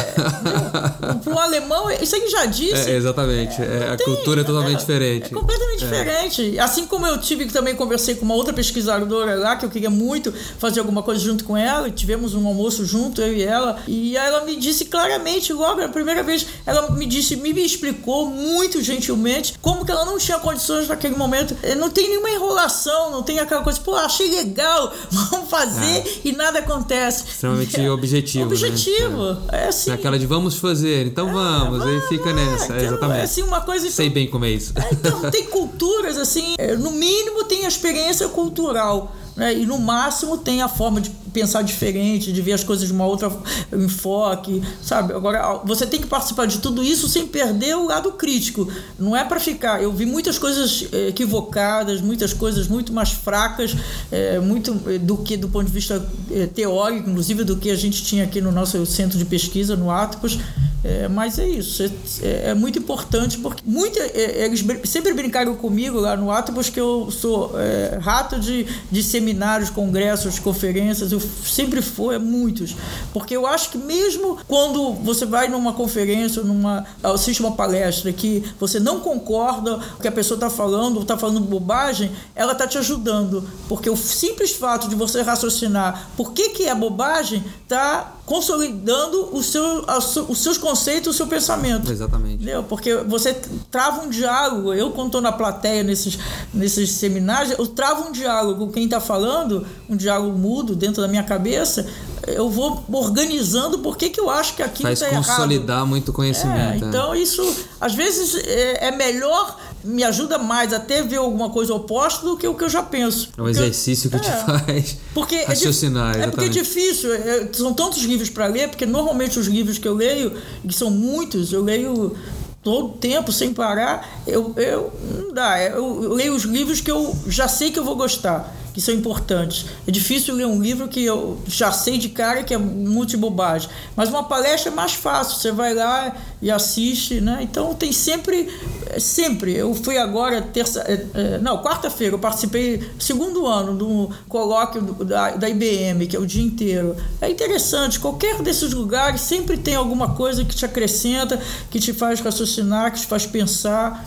para um alemão, isso ele já disse. É, exatamente, é, a tem, cultura é totalmente é, diferente. É completamente diferente. Assim como eu tive que também conversei com uma outra pesquisadora lá, que eu queria muito fazer alguma coisa junto com ela, e tivemos um almoço junto, eu e ela, e ela me disse claramente, logo a primeira vez, ela me disse, me explicou muito gentilmente como que ela não tinha condições naquele momento. Eh, não tem nenhuma enrolação, não tem aquela coisa, pô, achei legal, vamos fazer é. e nada acontece. Extremamente é. objetivo. Né? Objetivo. Né? É assim. Aquela de vamos fazer, então é, vamos, aí fica é, nessa. Então, exatamente. É assim, uma coisa. Sei bem como é isso. É, então, tem culturas, assim, no mínimo tem a experiência cultural. Né? E no máximo tem a forma de pensar diferente, de ver as coisas de uma outra enfoque, sabe? Agora, você tem que participar de tudo isso sem perder o lado crítico. Não é para ficar. Eu vi muitas coisas eh, equivocadas, muitas coisas muito mais fracas, é, muito eh, do que do ponto de vista teórico, inclusive do que a gente tinha aqui no nosso centro de pesquisa, no Atlas. É, mas é isso, é, é, muito importante porque muito, é, eles sempre brincaram comigo lá no Atlas que eu sou rato de, de seminários, congressos, conferências, eu sempre fui, é muitos. Porque eu acho que mesmo quando você vai numa conferência, numa, assiste uma palestra que você não concorda com o que a pessoa está falando, ou está falando bobagem, ela está te ajudando. Porque o simples fato de você raciocinar por que, que é bobagem está consolidando o seu, os seus conceitos, o seu pensamento. Exatamente. Entendeu? Porque você trava um diálogo. Eu, quando estou na plateia nesses, nesses seminários, eu travo um diálogo com quem está falando, um diálogo mudo dentro da minha cabeça. Eu vou organizando por que, que eu acho que aquilo está errado. Faz consolidar muito conhecimento. É, então, isso, às vezes, é, é melhor me ajuda mais até ver alguma coisa oposta do que o que eu já penso. É um exercício que é, te faz porque raciocinar. É, é porque é difícil, é, são tantos livros para ler, porque normalmente os livros que eu leio, que são muitos, eu leio todo tempo, sem parar, eu, eu não dá. Eu, eu leio os livros que eu já sei que eu vou gostar que são importantes. É difícil ler um livro que eu já sei de cara que é muito bobagem, mas uma palestra é mais fácil, você vai lá e assiste, né? Então tem sempre, é, sempre. Eu fui agora terça, é, é, não, quarta-feira eu participei segundo ano do colóquio da, da IBM, que é o dia inteiro. É interessante. Qualquer desses lugares sempre tem alguma coisa que te acrescenta, que te faz raciocinar, que te faz pensar.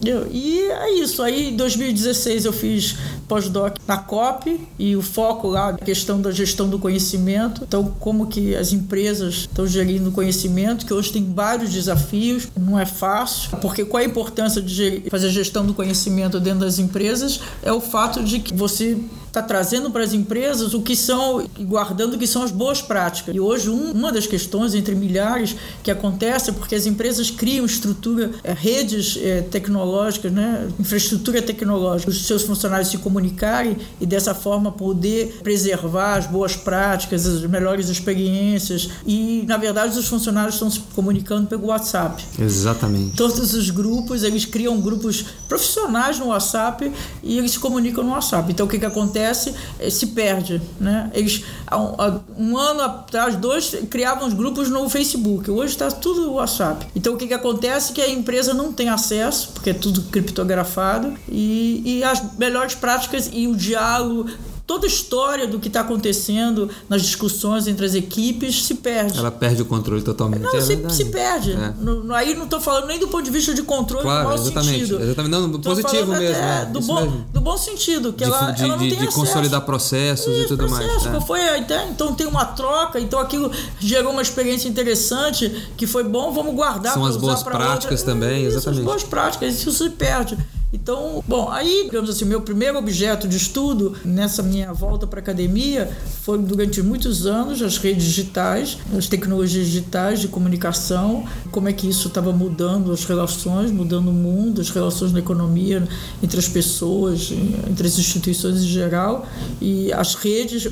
E é isso. Aí em 2016 eu fiz pós-doc na COP e o foco lá a questão da gestão do conhecimento. Então, como que as empresas estão gerindo conhecimento, que hoje tem vários desafios, não é fácil, porque qual a importância de fazer gestão do conhecimento dentro das empresas é o fato de que você está trazendo para as empresas o que são, guardando o que são as boas práticas. E hoje, um, uma das questões, entre milhares, que acontece é porque as empresas criam estrutura, é, redes é, tecnológicas, né, infraestrutura tecnológica, os seus funcionários se comunicarem e dessa forma poder preservar as boas práticas, as melhores experiências. E, na verdade, os funcionários estão se comunicando pelo WhatsApp. Exatamente. Todos os grupos, eles criam grupos profissionais no WhatsApp e eles se comunicam no WhatsApp. Então, o que, que acontece? É, se perde. Né? Eles, um, ano atrás, dois, criavam os grupos no Facebook. Hoje está tudo WhatsApp. Então, o que, que acontece? Que a empresa não tem acesso, porque é tudo criptografado, e, e as melhores práticas e o diálogo toda a história do que está acontecendo nas discussões entre as equipes se perde. Ela perde o controle totalmente. Não, é se, se, perde. É. No, aí não estou falando nem do ponto de vista de controle claro, no mau exatamente, sentido. Exatamente, não, no positivo mesmo. É, do, bom, mesmo. do bom sentido, que de, ela, de, ela não de, tem de consolidar processos Isso, e tudo processo, mais. É. Foi, então tem uma troca, então aquilo gerou uma experiência interessante que foi bom, vamos guardar. São as boas práticas outra. também, isso, exatamente. As boas práticas, isso se perde. Então, bom, aí, digamos assim, meu primeiro objeto de estudo nessa minha volta para a academia foi durante muitos anos as redes digitais, as tecnologias digitais de comunicação, como é que isso estava mudando as relações, mudando o mundo, as relações na economia, entre as pessoas, entre as instituições em geral, e as redes,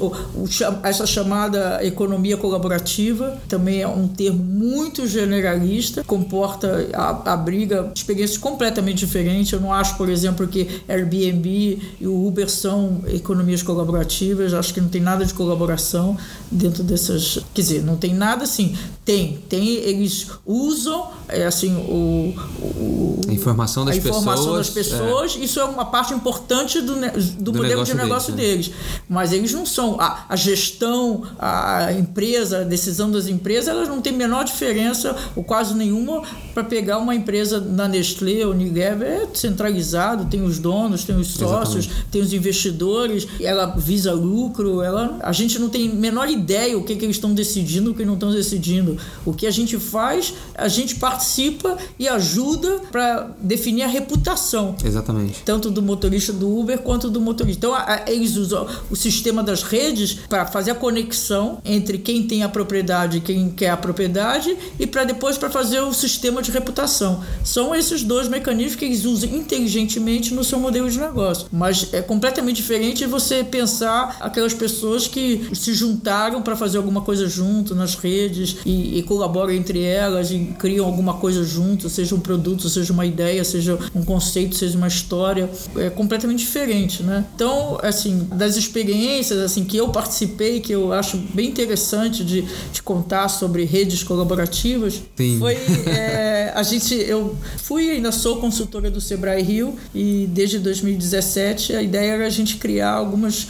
essa chamada economia colaborativa, também é um termo muito generalista, comporta, abriga experiências completamente diferentes. Eu não acho acho, por exemplo, que Airbnb e o Uber são economias colaborativas, acho que não tem nada de colaboração dentro dessas. Quer dizer, não tem nada assim. Tem, tem, eles usam é, assim, o, o a informação das a informação pessoas. das pessoas. É. Isso é uma parte importante do, do, do modelo de negócio deles. deles. Mas eles não são. A, a gestão, a empresa, a decisão das empresas, elas não têm a menor diferença, ou quase nenhuma, para pegar uma empresa da Nestlé ou Unilever, é centralizado, tem os donos, tem os sócios, Exatamente. tem os investidores, ela visa lucro, ela, a gente não tem a menor ideia o que, que eles estão decidindo, o que não estão decidindo. O que a gente faz, a gente participa e ajuda para definir a reputação. Exatamente. Tanto do motorista do Uber quanto do motorista. Então, a, a, eles usam o sistema das redes para fazer a conexão entre quem tem a propriedade e quem quer a propriedade e para depois para fazer o sistema de reputação. São esses dois mecanismos que eles usam inteligentemente no seu modelo de negócio. Mas é completamente diferente você pensar aquelas pessoas que se juntaram para fazer alguma coisa junto nas redes e, e colaboram entre elas e criam alguma coisa junto, seja um produto, seja uma ideia, seja um conceito, seja uma história. É completamente diferente, né? Então, assim, das experiências assim que eu participei, que eu acho bem interessante de, de contar sobre redes colaborativas, Sim. foi é, a gente, eu fui ainda sou consultora do Sebrae Rio e desde 2017 a ideia era a gente criar algumas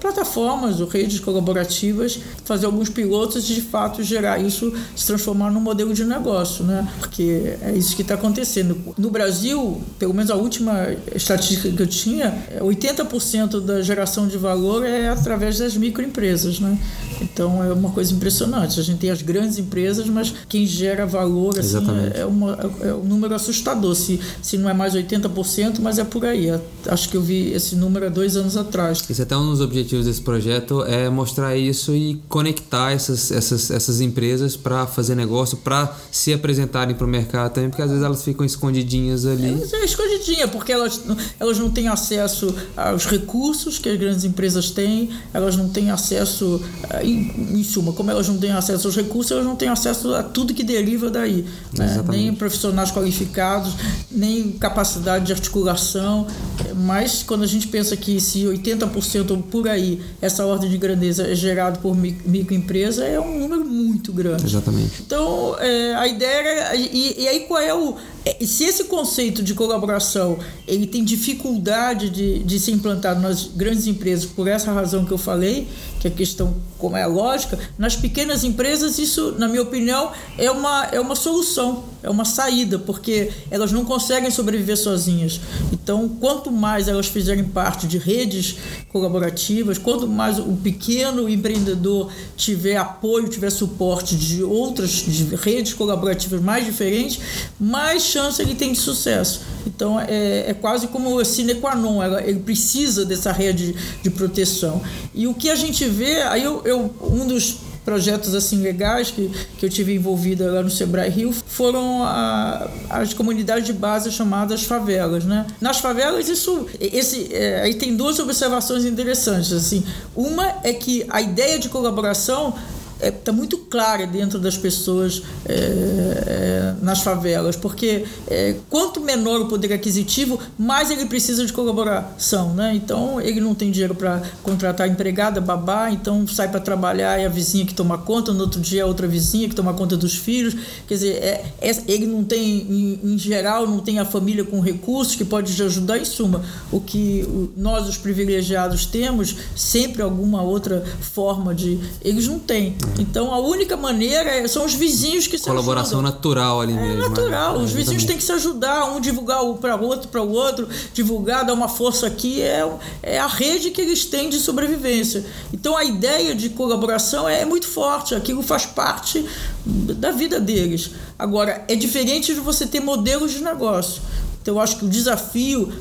plataformas ou redes colaborativas, fazer alguns pilotos e de fato gerar isso, se transformar num modelo de negócio, né? Porque é isso que está acontecendo. No Brasil, pelo menos a última estatística que eu tinha, 80% da geração de valor é através das microempresas, né? Então é uma coisa impressionante. A gente tem as grandes empresas, mas quem gera valor assim, é, uma, é um número assustador. Se, se não é mais 80%, mas é por aí. Acho que eu vi esse número há dois anos atrás. Esse é até um dos objetivos desse projeto é mostrar isso e conectar essas, essas, essas empresas para fazer negócio, para se apresentarem para o mercado também, porque às vezes elas ficam escondidinhas ali. É, é escondidinha, porque elas, elas não têm acesso aos recursos que as grandes empresas têm, elas não têm acesso, eh, em, em suma, como elas não têm acesso aos recursos, elas não têm acesso a tudo que deriva daí. Né? Nem profissionais qualificados, nem capacidade de articulação. Mas quando a gente pensa que se 80% por aí, essa ordem de grandeza é gerado por microempresa, é um número muito grande. Exatamente. Então, é, a ideia era. E, e aí, qual é o. É, se esse conceito de colaboração ele tem dificuldade de, de ser implantado nas grandes empresas por essa razão que eu falei, que a questão como é a lógica, nas pequenas empresas isso, na minha opinião, é uma, é uma solução, é uma saída, porque elas não conseguem sobreviver sozinhas. Então, quanto mais elas fizerem parte de redes colaborativas, quanto mais o pequeno empreendedor tiver apoio, tiver suporte de outras de redes colaborativas mais diferentes, mais chance ele tem de sucesso. Então é, é quase como sine qua non, ele precisa dessa rede de proteção. E o que a gente vê, aí eu, eu um dos projetos assim legais que, que eu tive envolvida lá no Sebrae Rio foram a, as comunidades de base chamadas favelas, né? Nas favelas isso esse é, aí tem duas observações interessantes assim. Uma é que a ideia de colaboração está é, tá muito clara dentro das pessoas é, é, nas favelas, porque é, quanto menor o poder aquisitivo, mais ele precisa de colaboração. Né? Então, ele não tem dinheiro para contratar empregada, babá, então sai para trabalhar e a vizinha que toma conta, no outro dia é outra vizinha que toma conta dos filhos. Quer dizer, é ele não tem, em, em, geral, não tem a família com recursos que pode te ajudar. Em suma, o que nós, os privilegiados, temos, sempre alguma outra forma de. Eles não têm. Então a única maneira é, são os vizinhos que se Colaboração ajudam. natural ali é mesmo. É natural. Os vizinhos têm que se ajudar, um divulgar para o outro, para o outro, divulgar, dar uma força aqui. É, é a rede que eles têm de sobrevivência. Então a ideia de colaboração é, é muito forte, aquilo faz parte da vida deles. Agora, é diferente de você ter modelos de negócio. Então eu acho que o desafio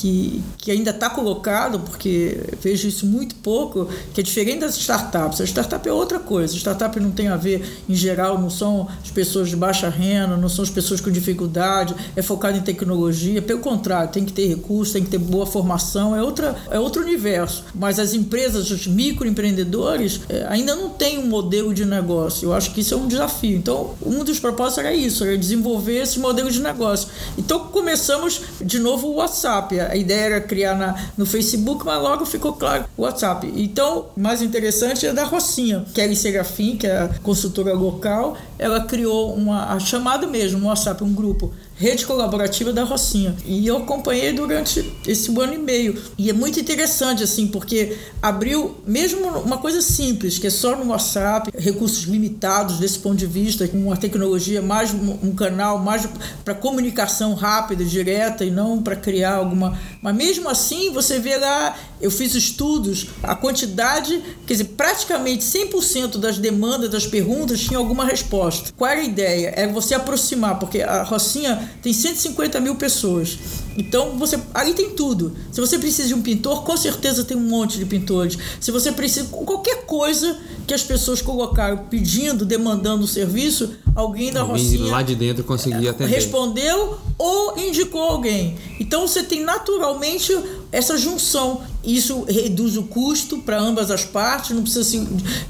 que, que ainda está colocado, porque vejo isso muito pouco, que é diferente das startups. A startup é outra coisa. A startup não tem a ver, em geral, não são as pessoas de baixa renda, não são as pessoas com dificuldade, é focado em tecnologia. Pelo contrário, tem que ter recursos, tem que ter boa formação, é, outra, é outro universo. Mas as empresas, os microempreendedores, é, ainda não têm um modelo de negócio. Eu acho que isso é um desafio. Então, um dos propósitos era isso, era desenvolver esse modelo de negócio. Então, começamos de novo o WhatsApp a ideia era criar na, no Facebook, mas logo ficou claro o WhatsApp. Então, mais interessante é da Rocinha, Kelly Serafim, que é a consultora local, ela criou uma chamada mesmo, um WhatsApp, um grupo rede colaborativa da Rocinha. E eu acompanhei durante esse ano e meio. E é muito interessante, assim, porque abriu, mesmo uma coisa simples, que é só no WhatsApp, recursos limitados desse ponto de vista, com uma tecnologia mais, um canal mais para comunicação rápida, direta, e não para criar alguma. Mas mesmo assim, você vê lá, eu fiz estudos, a quantidade, quer dizer, praticamente 100% das demandas, das perguntas, tinha alguma resposta. Qual era a ideia? É você aproximar, porque a Rocinha tem 150 mil pessoas. Então você ali tem tudo. Se você precisa de um pintor, com certeza tem um monte de pintores. Se você precisa qualquer coisa que as pessoas colocaram pedindo, demandando o serviço, alguém da alguém Rocinha lá de dentro conseguia atender. Respondeu ou indicou alguém. Então você tem naturalmente essa junção. Isso reduz o custo para ambas as partes, não precisa se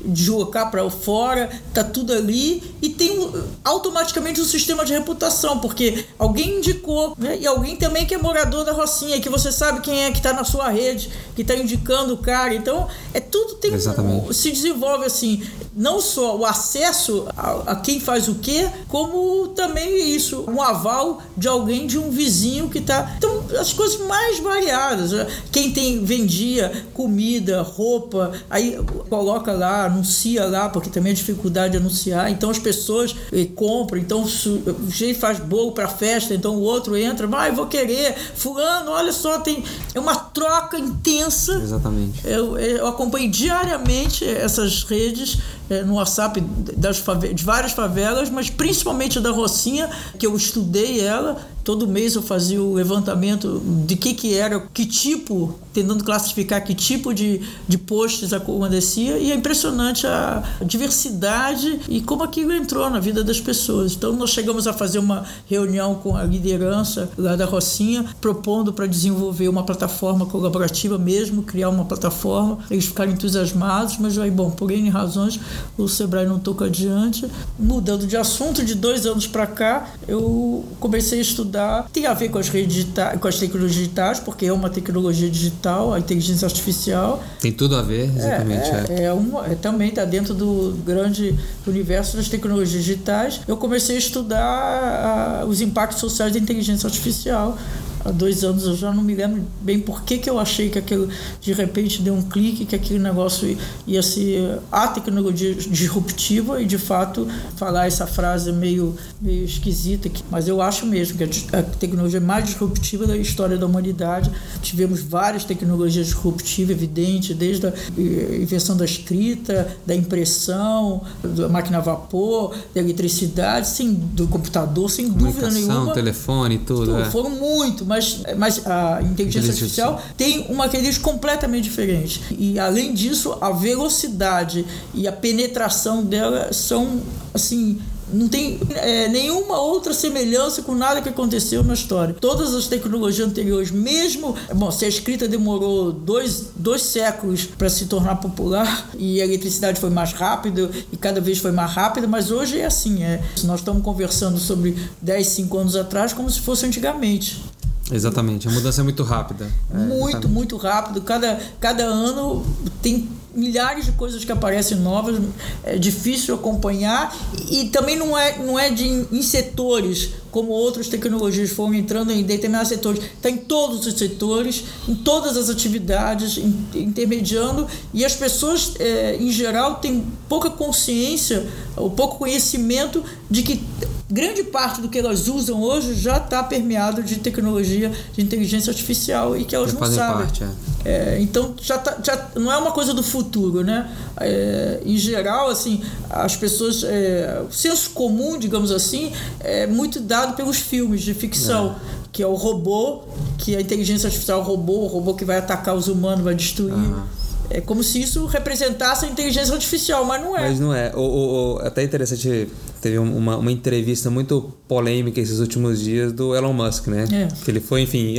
deslocar para fora, tá tudo ali e tem automaticamente um sistema de reputação, porque alguém indicou, né? E alguém também que é morador da Rocinha, que você sabe quem é que está na sua rede, que está indicando o cara. Então, é tudo tem um, se desenvolve assim, não só o acesso a, a quem faz o quê, como também isso, um aval de alguém, de um vizinho que está. Então, as coisas mais variadas. Quem tem vendia comida, roupa, aí coloca lá, anuncia lá, porque também é dificuldade de anunciar. Então as pessoas eh, compram, então o jeito faz bolo para festa, então o outro entra, vai, ah, vou querer, fulano, olha só, tem é uma troca intensa. Exatamente. Eu, eu acompanho diariamente essas redes é, no WhatsApp das de várias favelas, mas principalmente da Rocinha, que eu estudei ela. Todo mês eu fazia o levantamento de que que era, que tipo, tentando classificar que tipo de, de posts acontecia. E é impressionante a diversidade e como aquilo entrou na vida das pessoas. Então nós chegamos a fazer uma reunião com a liderança lá da Rocinha, propondo para desenvolver uma plataforma colaborativa mesmo, criar uma plataforma. Eles ficaram entusiasmados, mas aí, bom, por N razões, o Sebrae não toca adiante. Mudando de assunto, de dois anos para cá, eu comecei a estudar. Tem a ver com as redes digitais, com as tecnologias digitais, porque é uma tecnologia digital, a inteligência artificial. Tem tudo a ver, exatamente. É, é, é, uma, é também está dentro do grande universo das tecnologias digitais. Eu comecei a estudar a, os impactos sociais da inteligência artificial há dois anos, eu já não me lembro bem por que, que eu achei que aquilo, de repente, deu um clique, que aquele negócio ia ser a tecnologia disruptiva e, de fato, falar essa frase meio, meio esquisita, mas eu acho mesmo que a tecnologia mais disruptiva da história da humanidade. Tivemos várias tecnologias disruptivas, evidente, desde a invenção da escrita, da impressão, da máquina a vapor, da eletricidade, sem, do computador, sem dúvida nenhuma. telefone, tudo. tudo é. Foram muito, mas, mas a inteligência artificial tem uma característica completamente diferente. E além disso, a velocidade e a penetração dela são assim não tem é, nenhuma outra semelhança com nada que aconteceu na história. Todas as tecnologias anteriores, mesmo. Bom, se a escrita demorou dois, dois séculos para se tornar popular e a eletricidade foi mais rápida e cada vez foi mais rápida, mas hoje é assim. É, nós estamos conversando sobre 10, 5 anos atrás como se fosse antigamente. Exatamente, a mudança é muito rápida. É, muito, exatamente. muito rápido. Cada, cada ano tem milhares de coisas que aparecem novas, é difícil acompanhar e também não é, não é de em setores como outras tecnologias foram entrando em determinados setores, está em todos os setores, em todas as atividades, intermediando e as pessoas é, em geral têm pouca consciência ou pouco conhecimento de que grande parte do que elas usam hoje já está permeado de tecnologia de inteligência artificial e que elas já não sabem. Parte, é. É, então já, tá, já não é uma coisa do futuro, né? É, em geral, assim, as pessoas, é, o senso comum, digamos assim, é muito dado pelos filmes de ficção, é. que é o robô, que a inteligência artificial é o robô, o robô que vai atacar os humanos, vai destruir. É como se isso representasse a inteligência artificial, mas não é. Mas não é. O, o até interessante teve uma, uma entrevista muito polêmica esses últimos dias do Elon Musk, né? É. Que ele foi, enfim.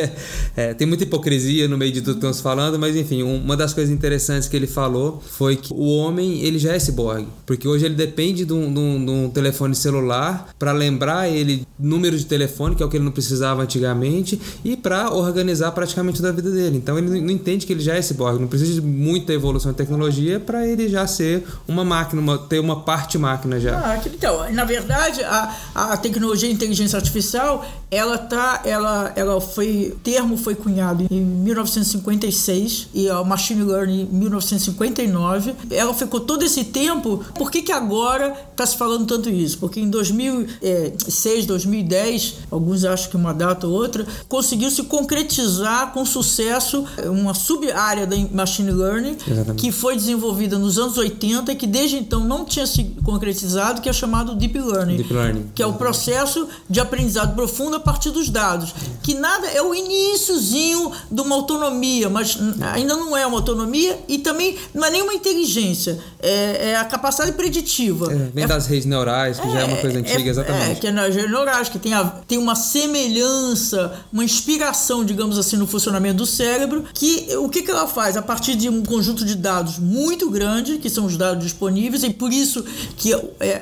é, tem muita hipocrisia no meio de tudo que estamos falando, mas enfim, uma das coisas interessantes que ele falou foi que o homem ele já é ciborgue. Porque hoje ele depende de um, de um, de um telefone celular para lembrar ele número de telefone, que é o que ele não precisava antigamente, e para organizar praticamente toda a vida dele. Então ele não entende que ele já é ciborgue, não precisa de muita evolução de tecnologia para ele já ser uma máquina, uma, ter uma parte máquina já. Ah, então, na verdade, a, a tecnologia de inteligência artificial, ela tá, ela, ela foi, o termo foi cunhado em 1956 e a machine learning em 1959. Ela ficou todo esse tempo. Por que que agora está se falando tanto isso? Porque em 2006, 2010, alguns acham que uma data ou outra, conseguiu se concretizar com sucesso uma sub-área da machine learning Exatamente. que foi desenvolvida nos anos 80 e que desde então não tinha se concretizado que é chamado Deep Learning, Deep Learning. que é o processo de aprendizado profundo a partir dos dados, que nada é o iníciozinho de uma autonomia, mas ainda não é uma autonomia e também não é nenhuma inteligência, é, é a capacidade preditiva. É, vem é, das redes neurais, que já é uma coisa é, antiga, exatamente. É, que é nas redes neurais, que tem, a, tem uma semelhança, uma inspiração, digamos assim, no funcionamento do cérebro, que o que, que ela faz? A partir de um conjunto de dados muito grande, que são os dados disponíveis, e por isso que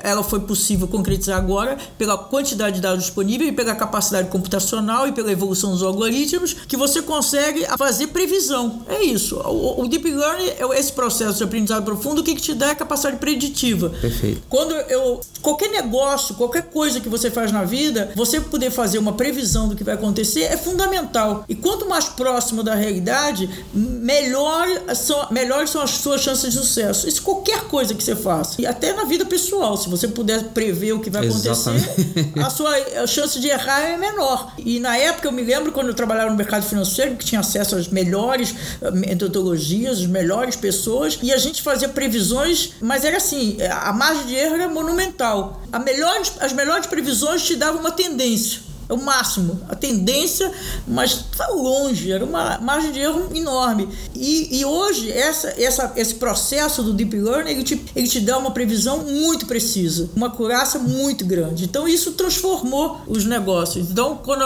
ela ela foi possível concretizar agora pela quantidade de dados disponíveis e pela capacidade computacional e pela evolução dos algoritmos que você consegue fazer previsão. É isso. O, o Deep Learning é esse processo de aprendizado profundo que, que te dá a capacidade preditiva. Perfeito. Quando eu qualquer negócio, qualquer coisa que você faz na vida, você poder fazer uma previsão do que vai acontecer é fundamental. E quanto mais próximo da realidade, melhor são, melhores são as suas chances de sucesso. Isso qualquer coisa que você faça. E até na vida pessoal, se você puder prever o que vai acontecer, a sua chance de errar é menor. E na época eu me lembro quando eu trabalhava no mercado financeiro, que tinha acesso às melhores eh, metodologias, às melhores pessoas, e a gente fazia previsões, mas era assim, a margem de erro era monumental. Melhor, as melhores previsões te davam uma tendência é o máximo, a tendência, mas está longe, era uma margem de erro enorme. E, e hoje, essa, essa, esse processo do Deep Learning, ele te, ele te dá uma previsão muito precisa, uma curaça muito grande. Então, isso transformou os negócios. Então, quando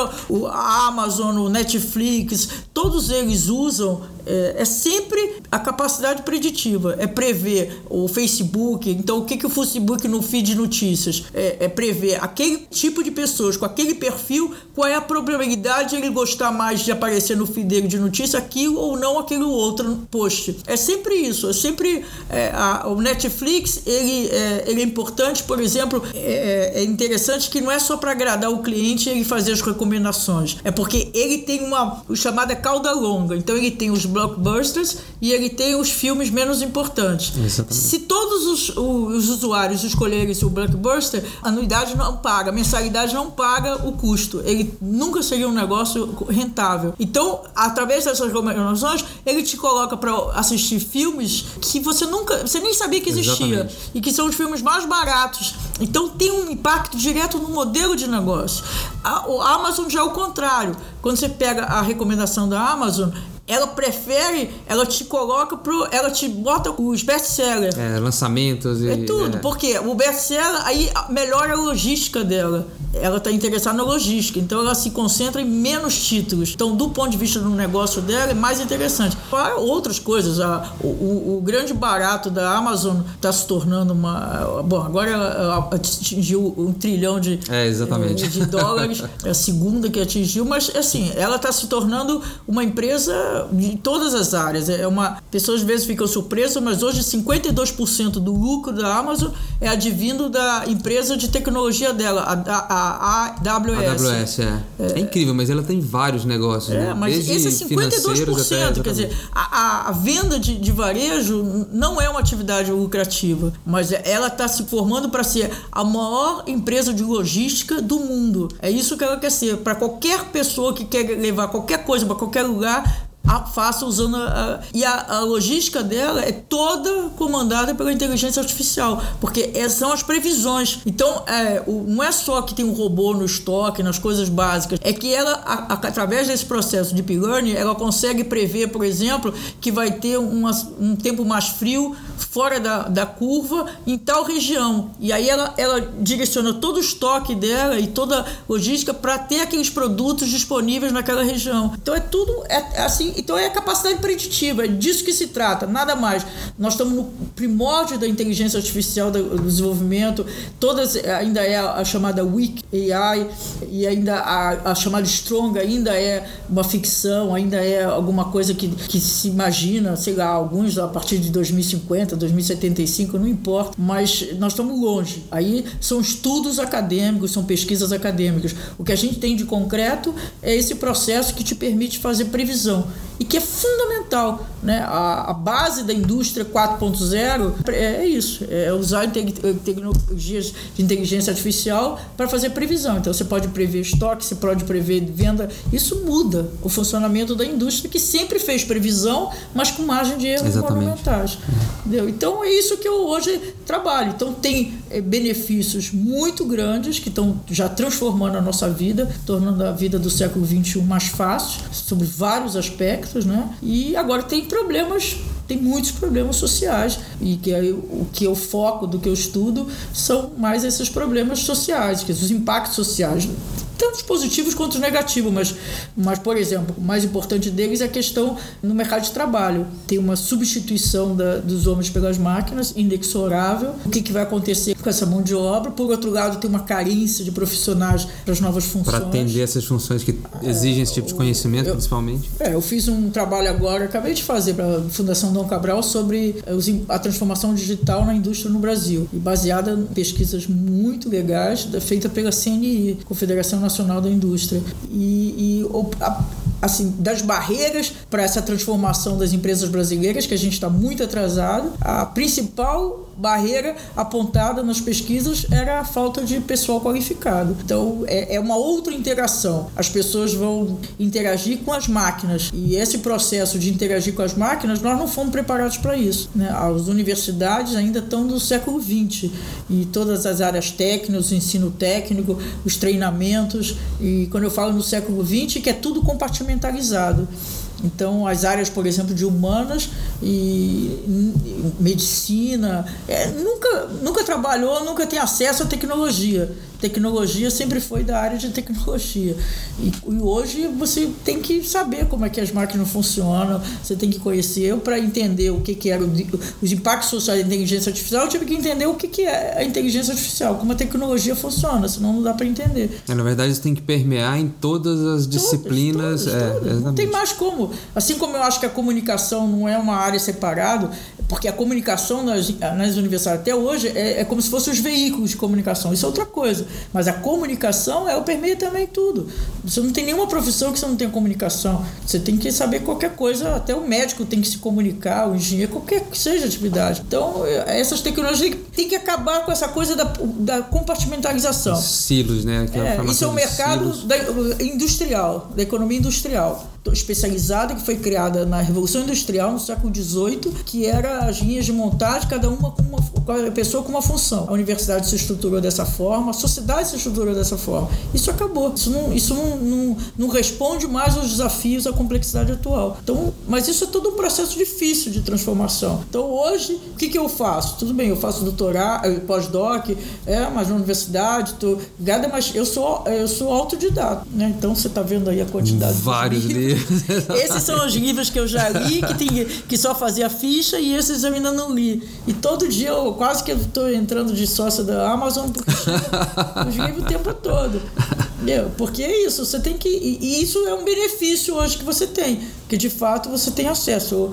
a Amazon, o Netflix, todos eles usam é, sempre a capacidade preditiva, é prever o Facebook. Então, o que, que o Facebook no feed de notícias? É, é prever aquele tipo de pessoas com aquele perfil, qual é a probabilidade de ele gostar mais de aparecer no feed dele de notícia aquilo ou não aquele outro post. É sempre isso, é sempre é, a, o Netflix ele é, ele é importante, por exemplo, é, é interessante que não é só para agradar o cliente ele fazer as recomendações, é porque ele tem uma chamada cauda longa. Então ele tem os blockbusters e ele tem os filmes menos importantes. Exatamente. Se todos os, os usuários escolherem o blockbuster, a anuidade não paga, a mensalidade não paga o custo. Ele nunca seria um negócio rentável. Então, através dessas recomendações, ele te coloca para assistir filmes que você nunca, você nem sabia que existia Exatamente. e que são os filmes mais baratos. Então, tem um impacto direto no modelo de negócio. A, a Amazon já é o contrário. Quando você pega a recomendação da Amazon, ela prefere, ela te coloca pro. Ela te bota os best-sellers. É, lançamentos e. É tudo, é. porque o best-seller aí melhora a logística dela. Ela está interessada na logística, então ela se concentra em menos títulos. Então, do ponto de vista do negócio dela, é mais interessante. Para outras coisas, a, o, o, grande barato da Amazon está se tornando uma. Bom, agora ela atingiu um trilhão de, é, exatamente. de dólares, é a segunda que atingiu, mas assim, ela está se tornando uma empresa de todas as áreas. É uma pessoas às vezes ficam surpresas, mas hoje 52% do lucro da Amazon é advindo da empresa de tecnologia dela, a, a, a AWS. AWS, é. é. é. incrível, mas ela tem vários negócios. É, né? mas Desde esse é 52%, até, quer dizer, a, a venda de, de varejo não é uma atividade lucrativa, mas ela está se formando para ser a maior empresa de logística do mundo. É isso que ela quer ser. Para qualquer pessoa que quer levar qualquer coisa para qualquer lugar, faça usando a, e a, a, logística dela é toda comandada pela inteligência artificial, porque são as previsões. Então, é, o, não é só que tem um robô no estoque, nas coisas básicas, é que ela, a, através desse processo de deep learning, ela consegue prever, por exemplo, que vai ter uma, um tempo mais frio fora da, da curva em tal região. E aí ela, ela direciona todo o estoque dela e toda a logística para ter aqueles produtos disponíveis naquela região. Então é tudo é, assim então é capacidade preditiva, é disso que se trata, nada mais. Nós estamos no primórdio da inteligência artificial do desenvolvimento, todas ainda é a chamada weak AI e ainda a, a chamada strong ainda é uma ficção, ainda é alguma coisa que, que se imagina, sei lá, alguns a partir de 2050, 2075, não importa, mas nós estamos longe. Aí são estudos acadêmicos, são pesquisas acadêmicas. O que a gente tem de concreto é esse processo que te permite fazer previsão e que é fundamental. Né? A, a base da indústria 4.0 é isso, é usar tecnologias de inteligência artificial para fazer previsão. Então você pode prever estoque, você pode prever venda. Isso muda o funcionamento da indústria que sempre fez previsão, mas com margem de erro. Entendeu? Então é isso que eu hoje trabalho. Então tem é, benefícios muito grandes que estão já transformando a nossa vida, tornando a vida do século XXI mais fácil, sobre vários aspectos né? E agora tem problemas, tem muitos problemas sociais e que é, o que eu foco do que eu estudo são mais esses problemas sociais, que os impactos sociais tanto positivos quanto negativos, mas, mas, por exemplo, o mais importante deles é a questão no mercado de trabalho. Tem uma substituição da, dos homens pelas máquinas, inexorável. O que, que vai acontecer com essa mão de obra? Por outro lado, tem uma carência de profissionais para as novas funções. Para atender essas funções que exigem é, esse tipo de conhecimento, eu, principalmente? É, eu fiz um trabalho agora, acabei de fazer para a Fundação Dom Cabral sobre a transformação digital na indústria no Brasil, e baseada em pesquisas muito legais, feitas pela CNI, Confederação Nacional Nacional da Indústria. E, e assim, das barreiras para essa transformação das empresas brasileiras, que a gente está muito atrasado, a principal barreira apontada nas pesquisas era a falta de pessoal qualificado. Então, é, é uma outra interação. As pessoas vão interagir com as máquinas. E esse processo de interagir com as máquinas, nós não fomos preparados para isso. Né? As universidades ainda estão no século XX. E todas as áreas técnicas, o ensino técnico, os treinamentos. E quando eu falo no século XX, que é tudo compartimentalizado. Então, as áreas, por exemplo, de humanas e medicina, é, nunca, nunca trabalhou, nunca tem acesso à tecnologia. Tecnologia sempre foi da área de tecnologia. E, e hoje você tem que saber como é que as máquinas funcionam, você tem que conhecer para entender o que, que era o, os impactos sociais da inteligência artificial, eu tive que entender o que, que é a inteligência artificial, como a tecnologia funciona, senão não dá para entender. É, na verdade, você tem que permear em todas as disciplinas. Todas, todas, é, todas. Não tem mais como. Assim como eu acho que a comunicação não é uma área separada, porque a comunicação nas, nas universidades até hoje é, é, como se fossem os veículos de comunicação. Isso é outra coisa. Mas a comunicação é o permeia também tudo. Você não tem nenhuma profissão que você não tenha comunicação. Você tem que saber qualquer coisa, até o médico tem que se comunicar, o engenheiro, qualquer que seja a atividade. Então, essas tecnologias tem que acabar com essa coisa da, da compartimentalização. Silos, né? É, isso é o mercado da, industrial, da economia industrial especializada que foi criada na Revolução Industrial no século XVIII, que era as linhas de montagem, cada uma com uma cada pessoa com uma função. A universidade se estruturou dessa forma, a sociedade se estruturou dessa forma. Isso acabou. Isso não, isso não, não, não responde mais aos desafios, à complexidade atual. Então, mas isso é todo um processo difícil de transformação. Então, hoje, o que, que eu faço? Tudo bem, eu faço doutorado, eh, pós-doc, é, mas na universidade, tô mas eu sou, eu sou autodidata, né? Então, você está vendo aí a quantidade Vários de livros. esses são os livros que eu já li, que, tem, que só fazia ficha, e esses eu ainda não li. E todo dia eu quase que eu estou entrando de sócio da Amazon porque os livros o tempo todo. Entendeu? Porque é isso, você tem que. E isso é um benefício hoje que você tem, que de fato você tem acesso.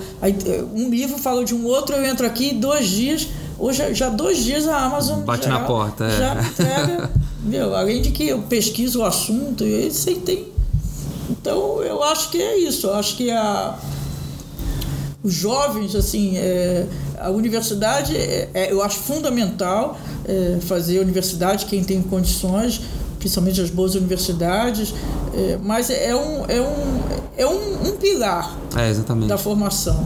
Um livro fala de um outro, eu entro aqui dois dias. Hoje, já dois dias a Amazon. Bate já, na porta, é. Já entrega. meu, além de que eu pesquiso o assunto, você tem. Então eu acho que é isso. Eu acho que a os jovens, assim, é, a universidade, é, é, eu acho fundamental é, fazer universidade, quem tem condições, principalmente as boas universidades, é, mas é um, é um, é um, um pilar é, da formação.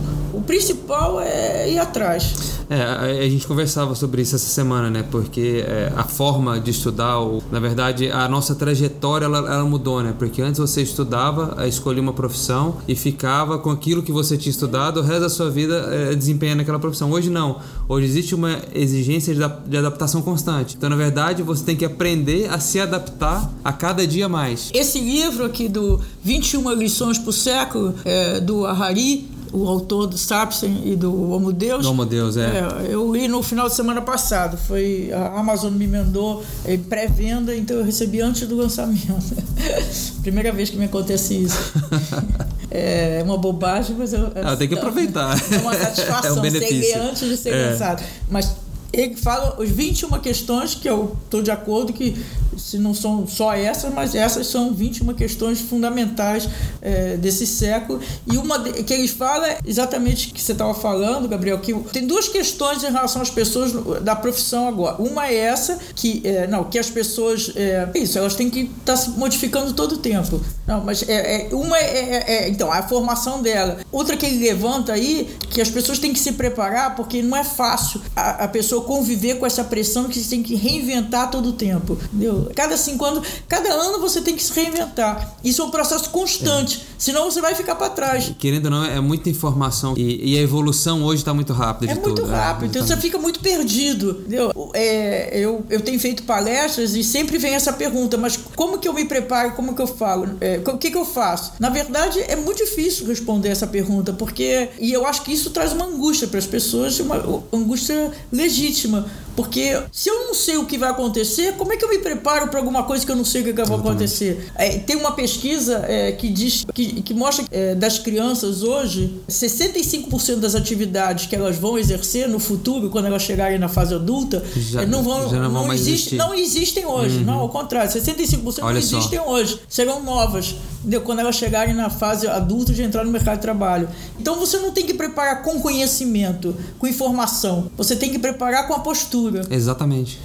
Principal é ir atrás. É, a, gente conversava sobre isso essa semana, né? Porque é, a forma de estudar, ou, na verdade, a nossa trajetória ela, ela, mudou, né? Porque antes você estudava, escolhia uma profissão e ficava com aquilo que você tinha estudado o resto da sua vida é, desempenhando aquela profissão. Hoje não. Hoje existe uma exigência de, de adaptação constante. Então, na verdade, você tem que aprender a se adaptar a cada dia mais. Esse livro aqui do 21 lições por século, é, do Harari, o autor do Sapsen e do Homo Deus. Homo Deus, é. é. Eu li no final de semana passado. Foi, a Amazon me mandou em pré-venda, então eu recebi antes do lançamento. Primeira vez que me acontece isso. é uma bobagem, mas eu. Ah, tem que aproveitar. É uma satisfação é um benefício. ser antes de ser é. lançado. Mas ele fala os 21 questões que eu estou de acordo que se não são só essas, mas essas são 21 questões fundamentais é, desse século. E uma de, que eles falam é exatamente o que você estava falando, Gabriel, que tem duas questões em relação às pessoas da profissão agora. Uma é essa, que é, não, que as pessoas. É, isso, elas têm que estar tá se modificando todo o tempo. Não, mas é, é uma é, é, é, então, a formação dela. Outra que ele levanta aí, que as pessoas têm que se preparar, porque não é fácil a, a pessoa conviver com essa pressão que você tem que reinventar todo o tempo. Entendeu? Cada cinco anos, cada ano você tem que se reinventar. Isso é um processo constante, é. senão você vai ficar para trás. Querendo ou não, é muita informação e, e a evolução hoje está muito rápida. É muito tudo. É, rápido, é, então você fica muito perdido. Entendeu? É, eu, eu tenho feito palestras e sempre vem essa pergunta, mas como que eu me preparo, como que eu falo, é, o que que eu faço? Na verdade, é muito difícil responder essa pergunta, porque, e eu acho que isso traz uma angústia para as pessoas, uma angústia legítima, vítima porque se eu não sei o que vai acontecer, como é que eu me preparo para alguma coisa que eu não sei o que, vai acontecer? É, tem uma pesquisa é, que diz que, que mostra é, das crianças hoje, 65% das atividades que elas vão exercer no futuro, quando elas chegarem na fase adulta, já, é, não vão, já não, vão não, existe, não existem hoje. Uhum. Não, ao contrário, 65% Olha não existem só. hoje. Serão novas quando elas chegarem na fase adulta de entrar no mercado de trabalho. Então você não tem que preparar com conhecimento, com informação. Você tem que preparar com a postura. Exatamente.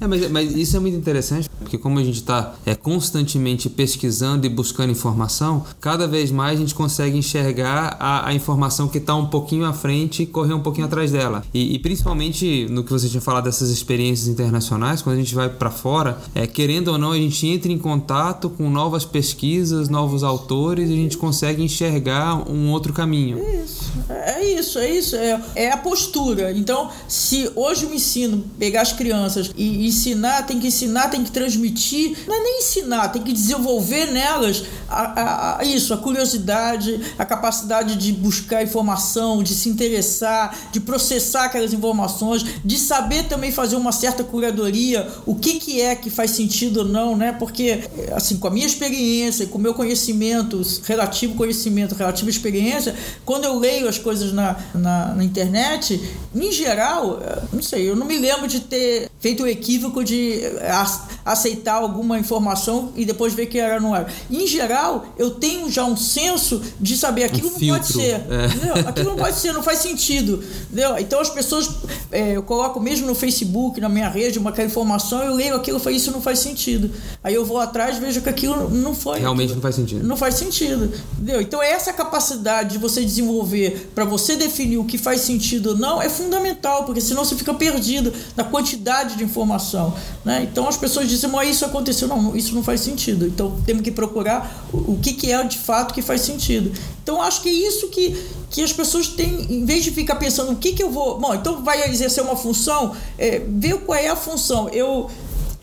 É, mas, mas, isso é muito interessante, porque como a gente está é, constantemente pesquisando e buscando informação, cada vez mais a gente consegue enxergar a, a informação que está um pouquinho à frente e correr um pouquinho atrás dela. E, e, principalmente no que você tinha falado dessas experiências internacionais, quando a gente vai para fora, é, querendo ou não, a gente entra em contato com novas pesquisas, novos autores e a gente consegue enxergar um outro caminho. Isso, é isso, é isso. É, é a postura. Então, se hoje o ensino pegar as crianças e ensinar, tem que ensinar, tem que transmitir, não é nem ensinar, tem que desenvolver nelas a, a, a isso, a curiosidade, a capacidade de buscar informação, de se interessar, de processar aquelas informações, de saber também fazer uma certa curadoria, o que, que é que faz sentido ou não, né? Porque, assim, com a minha experiência, com o meu conhecimento, relativo conhecimento, relativa experiência, quando eu leio as coisas na, na, na internet, em geral, não sei, eu não me lembro de ter feito o equívoco de aceitar alguma informação e depois ver que era não era. Em geral, eu tenho já um senso de saber aquilo um não pode ser. É. Aquilo não pode ser, não faz sentido. Entendeu? Então as pessoas, é, eu coloco mesmo no Facebook, na minha rede, uma informação, eu leio aquilo e falo, isso não faz sentido. Aí eu vou atrás vejo que aquilo não foi. Realmente aquilo, não faz sentido. Não faz sentido. Entendeu? Então essa capacidade de você desenvolver para você definir o que faz sentido ou não é fundamental, porque senão você fica perdido na quantidade de informação. Né? Então as pessoas dizem, mas isso aconteceu. Não, isso não faz sentido. Então temos que procurar o, que, que é de fato que faz sentido. Então acho que é isso que, que as pessoas têm, em vez de ficar pensando o que, que eu vou. Bom, então vai exercer uma função, é, ver qual é a função. Eu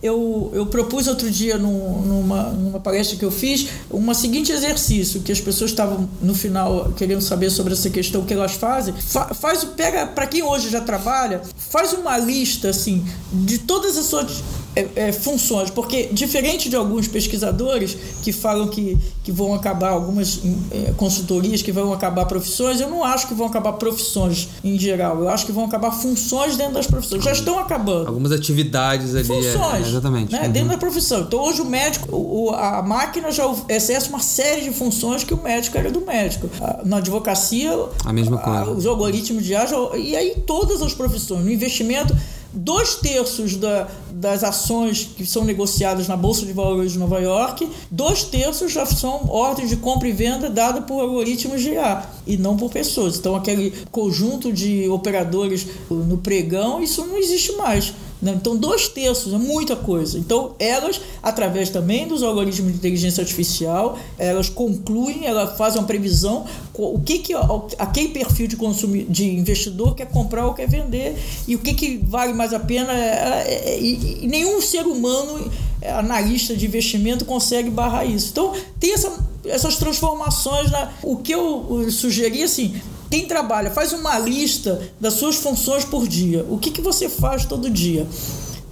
eu, eu propus outro dia num, numa, numa palestra que eu fiz um seguinte exercício que as pessoas estavam no final querendo saber sobre essa questão que elas fazem. Fa, faz pega para quem hoje já trabalha faz uma lista assim de todas as suas é, é, funções, porque diferente de alguns pesquisadores que falam que, que vão acabar algumas é, consultorias que vão acabar profissões, eu não acho que vão acabar profissões em geral, eu acho que vão acabar funções dentro das profissões, já estão acabando. Algumas atividades ali. É, funções, é, exatamente. Né, uhum. Dentro da profissão. Então hoje o médico, o, a máquina já exerce uma série de funções que o médico era do médico. Na advocacia, a mesma coisa. A, os algoritmos de ágil, e aí todas as profissões, no investimento dois terços da, das ações que são negociadas na Bolsa de Valores de Nova York, dois terços já são ordens de compra e venda dadas por algoritmos de IA e não por pessoas. Então, aquele conjunto de operadores no pregão, isso não existe mais. Né? Então, dois terços é muita coisa. Então, elas, através também dos algoritmos de inteligência artificial, elas concluem, elas fazem uma previsão o que, que aquele perfil de, consumir, de investidor quer comprar ou quer vender e o que, que vale mais a pena. É, é, é e, nenhum ser humano, analista de investimento, consegue barrar isso. Então, tem essa, essas transformações. O que eu sugeri, assim, quem trabalha, faz uma lista das suas funções por dia. O que, que você faz todo dia?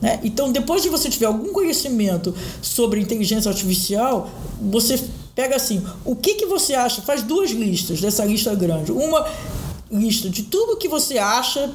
Né? Então, depois de você tiver algum conhecimento sobre inteligência artificial, você pega assim: o que, que você acha? Faz duas listas dessa lista grande. Uma lista de tudo que você acha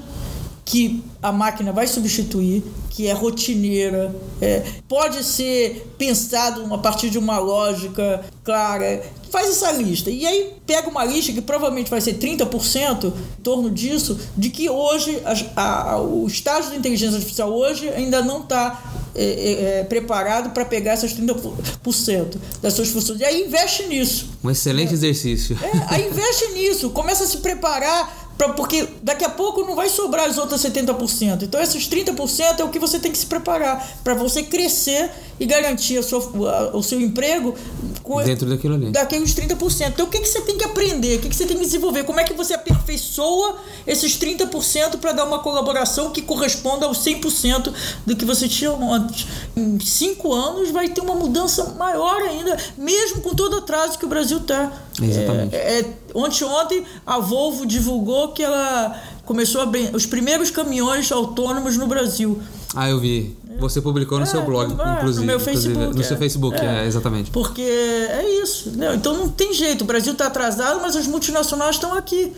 que a máquina vai substituir, que é rotineira, é, pode ser pensado a partir de uma lógica clara. Faz essa lista. E aí pega uma lista que provavelmente vai ser 30% em torno disso, de que hoje a, a, o estágio da inteligência artificial hoje ainda não está é, é, é, preparado para pegar essas 30% das suas funções. E aí investe nisso. Um excelente é. exercício. É, aí investe nisso, começa a se preparar Pra, porque daqui a pouco não vai sobrar os outros 70%. Então, esses 30% é o que você tem que se preparar para você crescer e garantir a sua, o seu emprego com, dentro daquilo ali. Daqueles 30%. Então, o que, que você tem que aprender? O que, que você tem que desenvolver? Como é que você aperfeiçoa esses 30% para dar uma colaboração que corresponda aos 100% do que você tinha antes? Em cinco anos, vai ter uma mudança maior ainda, mesmo com todo o atraso que o Brasil está. Exatamente. É, é, ontem, ontem, a Volvo divulgou que ela começou a abrir os primeiros caminhões autônomos no Brasil. Ah, eu vi. Você publicou no é, seu blog, é, inclusive. No meu Facebook. No seu é. Facebook, é, é, exatamente. Porque é isso. Então não tem jeito. O Brasil está atrasado, mas as multinacionais estão aqui.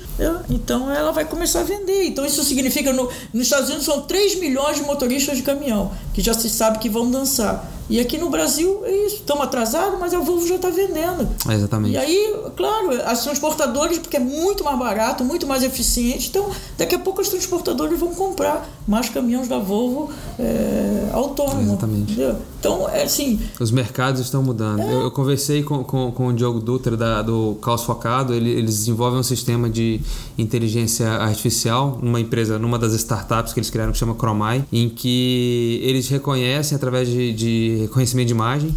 Então ela vai começar a vender. Então isso significa. No, nos Estados Unidos são 3 milhões de motoristas de caminhão, que já se sabe que vão dançar. E aqui no Brasil é isso. Estamos atrasados, mas a Volvo já está vendendo. exatamente. E aí, claro, as transportadoras, porque é muito mais barato, muito mais eficiente. Então, daqui a pouco os transportadores vão comprar mais caminhões da Volvo é, autônomo. Exatamente. Entendeu? Então, é assim. Os mercados estão mudando. É. Eu, eu, conversei com, com, com o Diogo Dutra da, do Caos Focado. Ele, eles desenvolvem um sistema de inteligência artificial numa empresa, numa das startups que eles criaram, que chama Chromai, em que eles reconhecem através de, de reconhecimento de imagem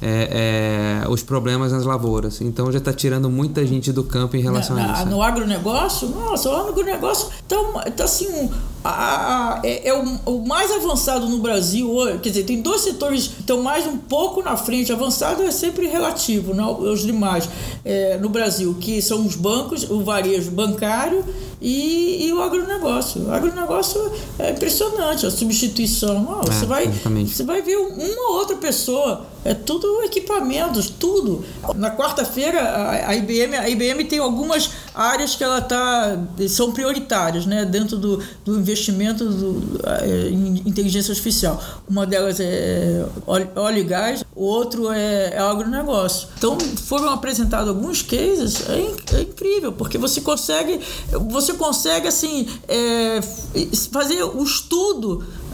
é, é, os problemas nas lavouras. Então já está tirando muita gente do campo em relação na, a isso. No agronegócio, nossa, o agronegócio está tá assim, um, a, a, é, é o, o, mais avançado no Brasil hoje. Quer dizer, tem dois setores que estão mais um pouco na frente. Avançado é sempre relativo não, né, os demais é, no Brasil, que são os bancos, o varejo bancário e, agronegócio. O agronegócio é impressionante, a substituição. Não, é, você, vai, você vai ver uma ou outra pessoa, é tudo equipamentos, tudo. Na quarta-feira, a, IBM, a IBM tem algumas áreas que ela tá, são prioritárias né, dentro do, do investimento do, é, em inteligência artificial. Uma delas é óleo e gás, o outro é, é agronegócio. Então foram apresentados alguns cases, é, é incrível, porque você consegue. Você consegue assim é, fazer o estudo entendeu?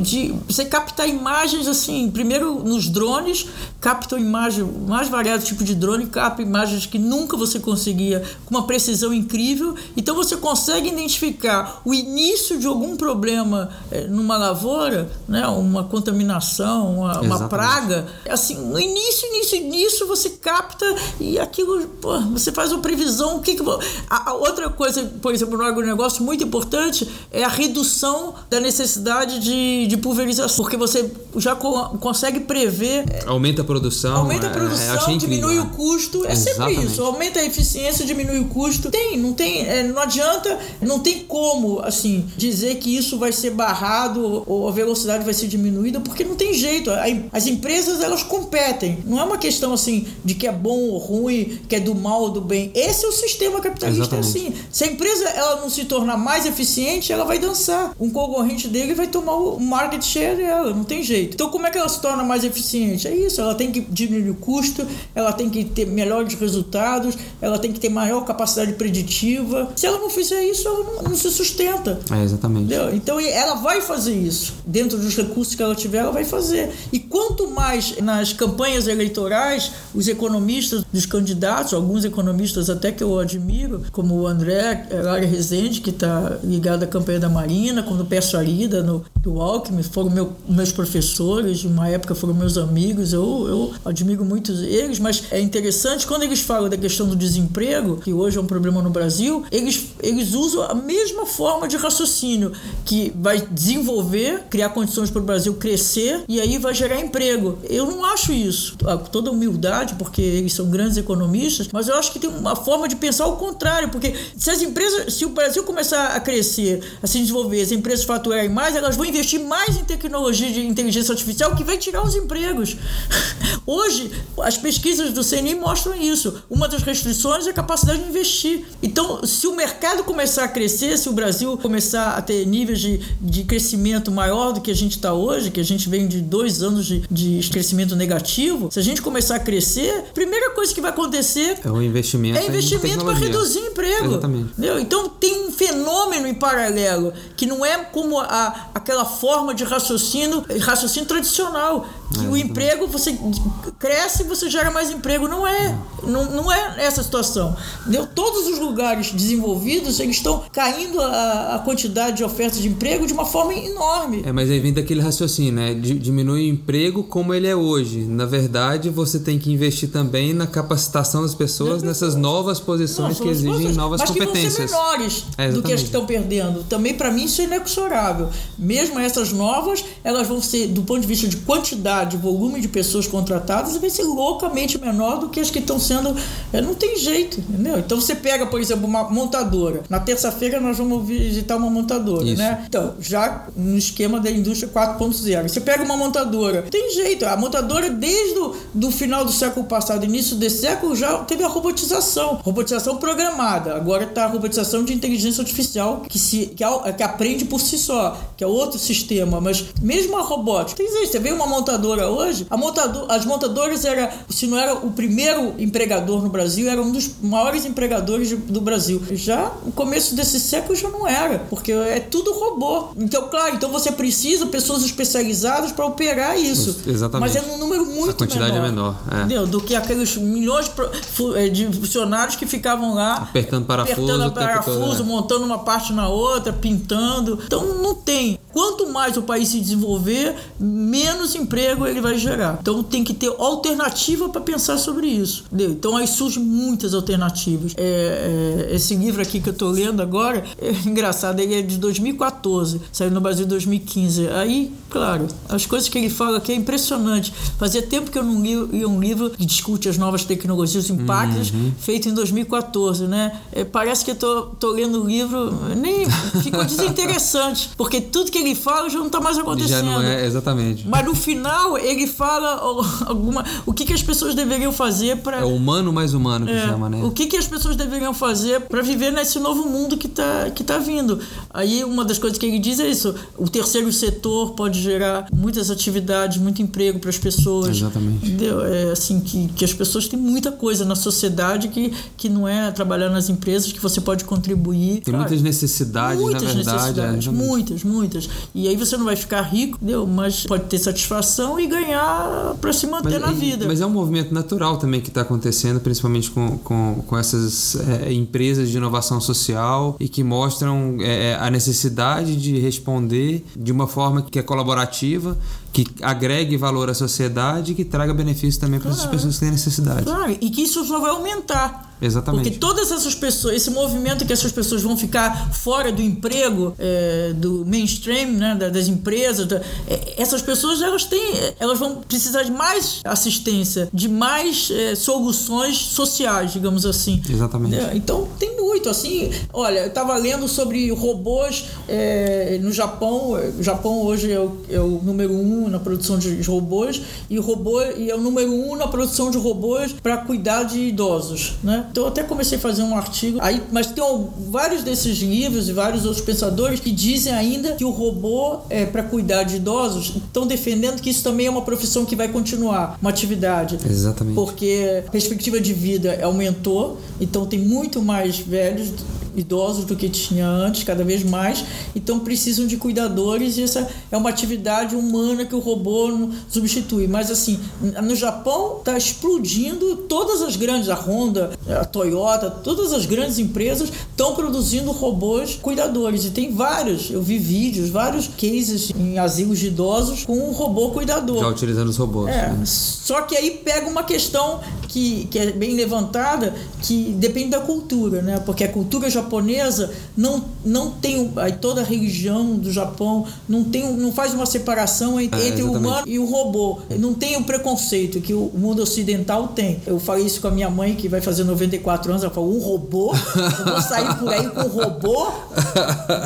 De você captar imagens assim, primeiro nos drones, captam imagem, mais variado tipo de drone, capta imagens que nunca você conseguia com uma precisão incrível. Então você consegue identificar o início de algum problema é, numa lavoura, né, uma contaminação, uma, uma, praga. Assim, no início, início, início você capta e aquilo, pô, você faz uma previsão. O que, que a, a outra coisa, por exemplo, no agronegócio muito importante é a redução da necessidade de de, de pulverização, porque você já co consegue prever. Aumenta a produção. Aumenta a é, produção, é, diminui incrível. o custo. É Exatamente. sempre isso. Aumenta a eficiência, diminui o custo. Tem, não tem, é, não adianta, não tem como, assim, dizer que isso vai ser barrado ou a velocidade vai ser diminuída, porque não tem jeito. As empresas, elas competem. Não é uma questão, assim, de que é bom ou ruim, que é do mal ou do bem. Esse é o sistema capitalista, é assim. Se a empresa, ela não se tornar mais eficiente, ela vai dançar. Um concorrente dele vai tomar o market share dela, não tem jeito. Então, como é que ela se torna mais eficiente? É isso, ela tem que diminuir o custo, ela tem que ter melhores resultados, ela tem que ter maior capacidade preditiva. Se ela não fizer isso, ela não, não se sustenta. É, exatamente. Entendeu? Então, ela vai fazer isso. Dentro dos recursos que ela tiver, ela vai fazer. E quanto mais nas campanhas eleitorais, os economistas dos candidatos, alguns economistas até que eu admiro, como o André Lara Rezende, que está ligado à campanha da Marina, quando peço Arida, no, do Alckmin, foram meu, meus professores, uma época foram meus amigos, eu, eu admiro muito eles, mas é interessante quando eles falam da questão do desemprego, que hoje é um problema no Brasil, eles, eles usam a mesma forma de raciocínio, que vai desenvolver, criar condições para o Brasil crescer e aí vai gerar emprego. Eu não acho isso, com toda humildade, porque eles são grandes economistas, mas eu acho que tem uma forma de pensar o contrário, porque se as empresas, se o Brasil começar a crescer, a se desenvolver, as empresas faturarem mais, elas vão investir investir mais em tecnologia de inteligência artificial que vai tirar os empregos. Hoje, as pesquisas do CNI mostram isso. Uma das restrições é a capacidade de investir. Então, se o mercado começar a crescer, se o Brasil começar a ter níveis de, de crescimento maior do que a gente está hoje, que a gente vem de dois anos de, de crescimento negativo, se a gente começar a crescer, a primeira coisa que vai acontecer é o investimento, é investimento para reduzir emprego. Exatamente. Entendeu? Então, tem um fenômeno em paralelo que não é como a, aquela forma de raciocínio, raciocínio tradicional. Que é, o emprego, você cresce e você gera mais emprego. Não é. Não, não é essa situação. Entendeu? Todos os lugares desenvolvidos, eles estão caindo a, a quantidade de ofertas de emprego de uma forma enorme. É, mas aí vem daquele raciocínio, né? Diminui o emprego como ele é hoje. Na verdade, você tem que investir também na capacitação das pessoas nessas novas posições que exigem posições, novas mas competências. Mas que vão ser menores é, do que as que estão perdendo. Também, para mim, isso é inexorável. Mesmo essas novas, elas vão ser, do ponto de vista de quantidade, volume de pessoas contratadas, vai ser loucamente menor do que as que estão sendo. É, não tem jeito, entendeu? Então você pega, por exemplo, uma montadora. Na terça-feira nós vamos visitar uma montadora, Isso. né? Então, já no esquema da indústria 4.0. Você pega uma montadora, tem jeito. A montadora, desde o do final do século passado, início desse século, já teve a robotização. Robotização programada. Agora está a robotização de inteligência artificial que, se, que, que aprende por si só, que é outro sistema, mas mesmo a robótica, tem jeito, você vê uma montadora hoje, a montador, as montadoras era, se não era o primeiro empregador no Brasil, era um dos maiores empregadores do Brasil. Já no começo desse século já não era, porque é tudo robô. Então, claro, então você precisa pessoas especializadas para operar isso. Exatamente. Mas é num número muito a quantidade menor, é menor, é. entendeu? Do que aqueles milhões eh, de funcionários que ficavam lá apertando parafuso, apertando parafuso, todo, é. montando uma parte na outra, pintando. Então não tem Quanto mais o país se desenvolver, menos emprego ele vai gerar. Então tem que ter alternativa para pensar sobre isso. Entendeu? Então aí surgem muitas alternativas. É, é, esse livro aqui que eu estou lendo agora, é engraçado, ele é de 2014, saiu no Brasil em 2015. Aí, claro, as coisas que ele fala aqui é impressionante. Fazia tempo que eu não li um livro que discute as novas tecnologias, os impactos, uhum. feito em 2014, né? É, parece que eu tô, tô lendo o livro, nem ficou desinteressante, porque tudo que ele fala já não está mais acontecendo. Já não é, exatamente. Mas no final ele fala alguma, o que, que as pessoas deveriam fazer para É o humano mais humano que é, chama, né? O que, que as pessoas deveriam fazer para viver nesse novo mundo que está que tá vindo. Aí uma das coisas que ele diz é isso: o terceiro setor pode gerar muitas atividades, muito emprego para as pessoas. Exatamente. Entendeu? É assim que, que as pessoas têm muita coisa na sociedade que, que não é trabalhar nas empresas que você pode contribuir. Tem muitas necessidades, muitas na verdade. Necessidades, é, muitas, muitas. E aí você não vai ficar rico, entendeu? Mas pode ter satisfação e ganhar para se manter mas, na vida. Mas é um movimento natural também que está acontecendo, principalmente com, com, com essas é, empresas de inovação social e que mostram é, a necessidade de responder de uma forma que é colaborativa, que agregue valor à sociedade e que traga benefício também para claro. essas pessoas que têm necessidade. Claro, e que isso só vai aumentar. Exatamente. Porque todas essas pessoas, esse movimento que essas pessoas vão ficar fora do emprego, é, do mainstream, né, das empresas, da, é, essas pessoas elas têm, elas vão precisar de mais assistência, de mais é, soluções sociais, digamos assim. Exatamente. É, então tem muito, assim, olha, eu estava lendo sobre robôs no Japão. O Japão hoje é o, é o número um na produção de robôs e robô e é o número um na produção de robôs para cuidar de idosos, né? Então eu até comecei a fazer um artigo aí, mas tem vários desses livros e vários outros pensadores que dizem ainda que o robô é para cuidar de idosos estão defendendo que isso também é uma profissão que vai continuar, uma atividade. Exatamente. Porque a perspectiva de vida aumentou, então tem muito mais velhos idosos do que tinha antes, cada vez mais, então precisam de cuidadores e essa é uma atividade humana que o robô não substitui. Mas assim, no Japão está explodindo todas as grandes, a Honda, a Toyota, todas as grandes empresas estão produzindo robôs cuidadores e tem vários, eu vi vídeos, vários cases em asilos de idosos com um robô cuidador. Já utilizando os robôs. É, né? Só que aí pega uma questão que, que é bem levantada, que depende da cultura, né? Porque a cultura japonesa não, não tem aí toda a religião do Japão não tem não faz uma separação entre, é, entre o humano e o robô. Não tem o preconceito que o mundo ocidental tem. Eu falei isso com a minha mãe que vai fazer 94 anos, ela falou: "Um robô? Eu vou sair por aí com um robô?"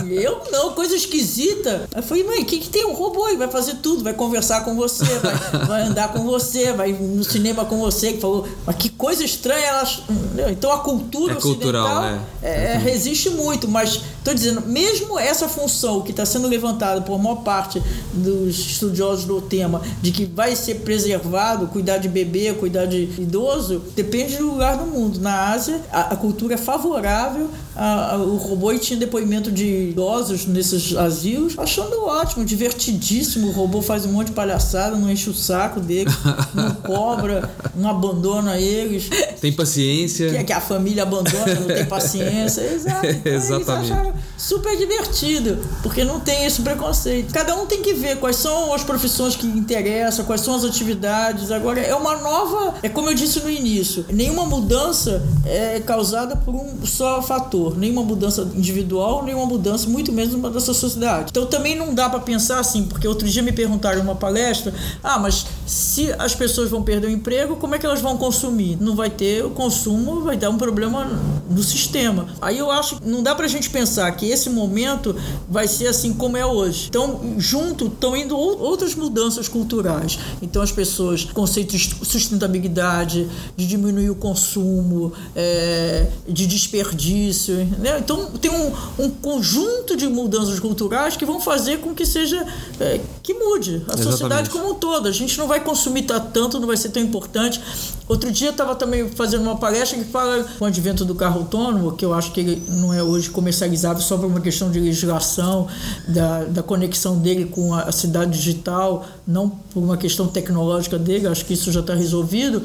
Eu não, coisa esquisita. Eu falei: "Mãe, o que que tem um robô? Ele vai fazer tudo, vai conversar com você, vai, vai andar com você, vai no cinema com você." Que falou: mas que coisa estranha elas. Então a cultura é ocidental cultural, né? é, resiste muito, mas estou dizendo, mesmo essa função que está sendo levantada por maior parte dos estudiosos do tema, de que vai ser preservado, cuidar de bebê, cuidar de idoso, depende do lugar do mundo. Na Ásia, a, a cultura é favorável o robô e tinha depoimento de idosos nesses asilos, achando ótimo, divertidíssimo. O robô faz um monte de palhaçada, não enche o saco dele, não cobra, não abandona eles. Tem paciência. Que, que a família abandona, não tem paciência. Exato. Então, Exatamente. Eles super divertido, porque não tem esse preconceito. Cada um tem que ver quais são as profissões que interessam, quais são as atividades. Agora, é uma nova. É como eu disse no início: nenhuma mudança é causada por um só fator nenhuma mudança individual, nenhuma mudança, muito menos uma da sociedade. Então também não dá para pensar assim, porque outro dia me perguntaram numa palestra: ah, mas se as pessoas vão perder o emprego, como é que elas vão consumir? Não vai ter o consumo, vai dar um problema no sistema. Aí eu acho que não dá para a gente pensar que esse momento vai ser assim como é hoje. Então, junto estão indo outras mudanças culturais. Então, as pessoas, conceitos de sustentabilidade, de diminuir o consumo, é, de desperdício, né? Então tem um, um, conjunto de mudanças culturais que vão fazer com que seja é, que mude a Exatamente. sociedade como um todo. A gente não vai consumir tanto, não vai ser tão importante. Outro dia eu estava também fazendo uma palestra que fala com o advento do carro autônomo, que eu acho que ele não é hoje comercializável só por uma questão de legislação, da, da conexão dele com a cidade digital, não por uma questão tecnológica dele, acho que isso já está resolvido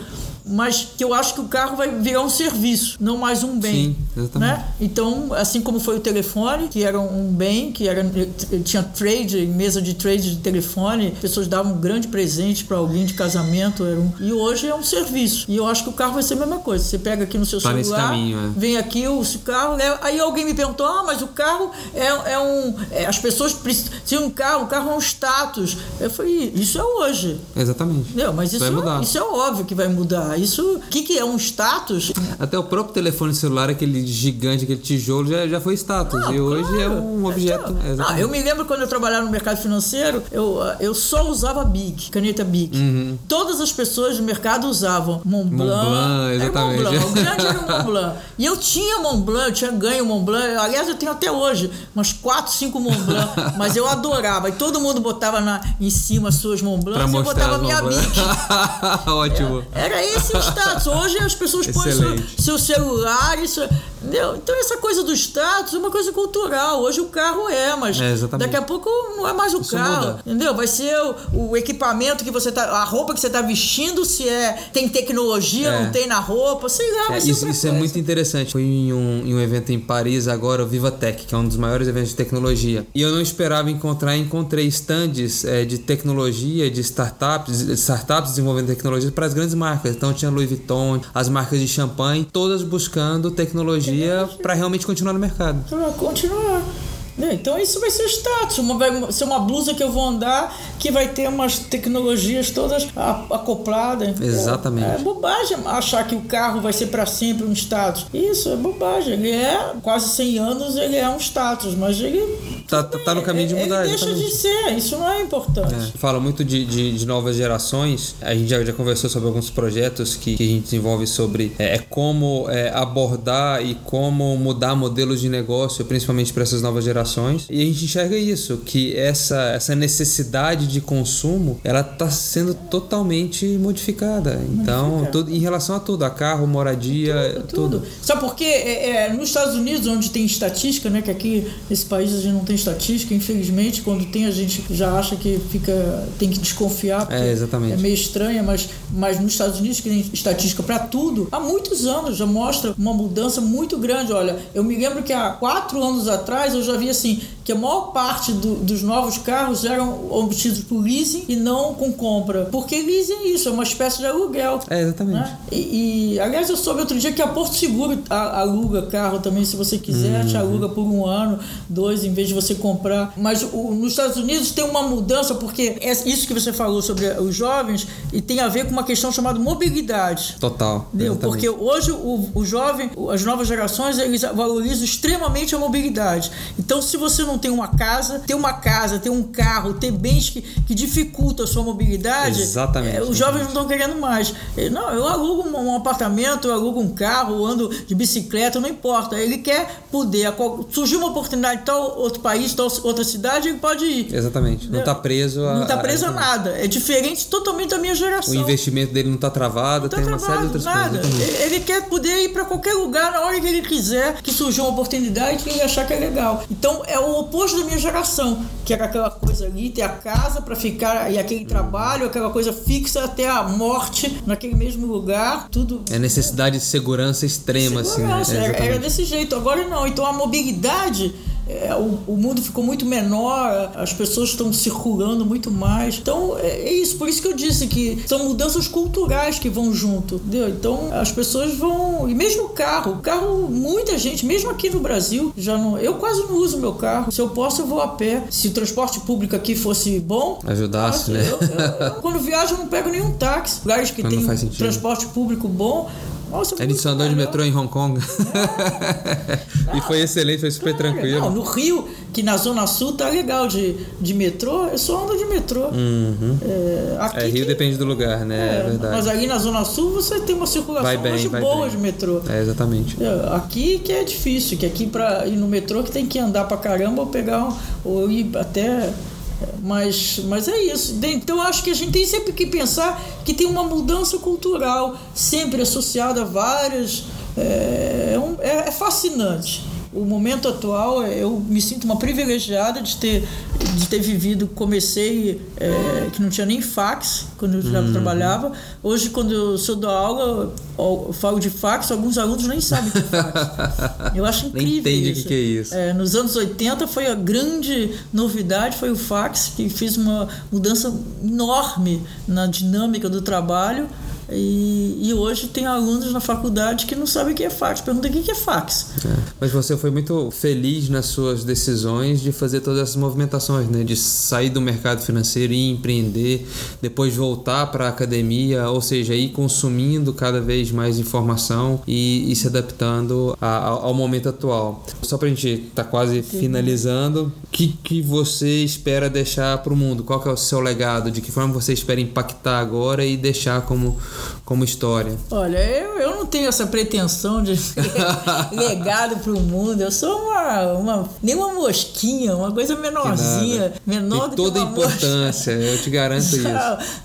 mas que eu acho que o carro vai virar um serviço, não mais um bem. Sim, exatamente. Né? Então, assim como foi o telefone, que era um bem, que era tinha trade, mesa de trade de telefone, pessoas davam um grande presente para alguém de casamento, era um, e hoje é um serviço. E eu acho que o carro vai ser a mesma coisa. Você pega aqui no seu tá celular, caminho, é. vem aqui o carro, leva, aí alguém me perguntou: "Ah, mas o carro é, é um é, as pessoas precisam um carro, o carro é um status". Eu falei: "Isso é hoje". Exatamente. Não, mas isso, é, isso é óbvio que vai mudar. Isso, o que, que é um status? Até o próprio telefone celular, aquele gigante, aquele tijolo, já, já foi status. Ah, e hoje é claro. é um objeto. É, ah, eu me lembro quando eu trabalhava no mercado financeiro, eu, eu só usava Bic, caneta Bic. Uhum. Todas as pessoas do mercado usavam Montblanc. Montblanc, exatamente. Era Montblanc. O grande era o Montblanc. E eu tinha Montblanc, eu tinha ganho Montblanc. Aliás, eu tenho até hoje umas 4, 5 Montblanc. mas eu adorava. E todo mundo botava na, em cima as suas Montblanc. e eu botava minha Bic. Ótimo. Era, era esse o status. Hoje as pessoas põem seu, seu celular, isso. Entendeu? Então essa coisa do status é uma coisa cultural. Hoje o carro é, mas é, daqui a pouco não é mais o isso carro. Muda. Entendeu? Vai ser o, o, equipamento que você tá. A roupa que você tá vestindo, se é. Tem tecnologia, é. não tem na roupa, sei lá, é, Isso, isso é muito interessante. Fui em um, em um evento em Paris agora, o Viva Tech, que é um dos maiores eventos de tecnologia. E eu não esperava encontrar, encontrei stands é, de tecnologia, de startups, startups desenvolvendo tecnologia para as grandes marcas. Então tinha Louis Vuitton, as marcas de champanhe, todas buscando tecnologia para realmente continuar no mercado. Para continuar. Né? Então isso vai ser status, uma, vai ser uma blusa que eu vou andar que vai ter umas tecnologias todas acopladas. Exatamente. É, é bobagem achar que o carro vai ser para sempre um status. Isso é bobagem. Ele é quase 100 anos, ele é um status, mas ele tá, tá, tá no caminho de mudar. Ele deixa de ser, isso não é importante. É. Fala muito de, de, de, novas gerações. A gente já, já conversou sobre alguns projetos que, que a gente desenvolve sobre é, é como é, abordar e como mudar modelos de negócio, principalmente para essas novas gerações e a gente enxerga isso, que essa, essa necessidade de consumo, ela está sendo totalmente modificada. Então, tudo, em relação a tudo, a carro, moradia, tudo. tudo. Sabe por quê? É, é, nos Estados Unidos, onde tem estatística, né, que aqui nesse país a gente não tem estatística, infelizmente, quando tem a gente já acha que fica tem que desconfiar, é, exatamente. é meio estranha, mas, mas nos Estados Unidos que tem estatística para tudo, há muitos anos já mostra uma mudança muito grande. Olha, eu me lembro que há quatro anos atrás eu já vi assim que a maior parte do, dos novos carros eram obtidos por leasing e não com compra. Porque leasing é isso, é uma espécie de aluguel. É, exatamente. Né? E, e, aliás, eu soube outro dia que a Porto Seguro aluga carro também, se você quiser, uhum. te aluga por um ano, dois, em vez de você comprar. Mas o, nos Estados Unidos tem uma mudança, porque é isso que você falou sobre os jovens e tem a ver com uma questão chamada mobilidade. Total. Entendeu? Porque hoje o, o jovem, as novas gerações, eles valorizam extremamente a mobilidade. Então, se você não tem uma casa, ter uma casa, ter um carro, ter bens que, que dificultam a sua mobilidade, exatamente, é, os jovens não estão querendo mais. Não, eu alugo um, um, apartamento, eu alugo um carro, ando de bicicleta, não importa. Ele quer poder, surgir uma oportunidade em tal outro país, tal outra cidade, ele pode ir. Exatamente. Não está preso a. Não está preso a, a, nada. É diferente totalmente da minha geração. O investimento dele não está travado, não tá tem travado, uma série de outras nada. coisas. Ele quer poder ir para qualquer lugar na hora que ele quiser, que surgiu uma oportunidade que ele achar que é legal. Então é o oposto da minha geração, que era aquela coisa ali, ter a casa para ficar e aquele trabalho, aquela coisa fixa até a morte naquele mesmo lugar, tudo. É necessidade de segurança extrema, segurança, assim. Né? Era, era desse jeito. Agora não. Então a mobilidade é, o, o, mundo ficou muito menor, as pessoas estão circulando muito mais. Então é, é, isso, por isso que eu disse que são mudanças culturais que vão junto, entendeu? Então as pessoas vão. E mesmo o carro, o carro, muita gente, mesmo aqui no Brasil, já não. Eu quase não uso meu carro. Se eu posso, eu vou a pé. Se o transporte público aqui fosse bom. Ajudasse, né? Eu, eu, eu, quando viajo, eu não pego nenhum táxi. Lugares que tem transporte público bom. Nossa, a gente só andou de metrô em Hong Kong. É. e foi excelente, foi super tranquilo. Não, no Rio, que na Zona Sul tá legal de, de metrô, eu só ando de metrô. Uhum. É, aqui é, Rio que, depende do lugar, né? É, é, verdade. Mas aí na Zona Sul você tem uma circulação bem, muito boa bem. de metrô. É, exatamente. É, aqui que é difícil, que aqui para ir no metrô que tem que andar pra caramba ou pegar um, ou ir até Mas, mas é isso. Então acho que a gente tem sempre que pensar que tem uma mudança cultural, sempre associada a várias. É, é, é fascinante o momento atual, eu me sinto uma privilegiada de ter, de ter vivido. Comecei é, que não tinha nem fax quando eu já uhum. trabalhava. Hoje, quando eu sou da aula, eu falo de fax, alguns alunos nem sabem o que é fax. Eu acho incrível. Nem entende o que, é isso. É, nos anos 80 foi a grande novidade, foi o fax, que fez uma mudança enorme na dinâmica do trabalho. E, e, hoje tem alunos na faculdade que não sabem o que é fax. Pergunta o que é fax. É. Mas você foi muito feliz nas suas decisões de fazer todas essas movimentações, né? De sair do mercado financeiro e empreender, depois voltar para a academia, ou seja, ir consumindo cada vez mais informação e, e se adaptando a, ao momento atual. Só para a gente estar tá quase Sim. finalizando, o que, que você espera deixar para o mundo? Qual é o seu legado? De que forma você espera impactar agora e deixar como como história? Olha, eu, eu não tenho essa pretensão de legado para o mundo. Eu sou uma, uma nem uma mosquinha, uma coisa menorzinha, menor Tem do toda que a importância, eu te garanto isso.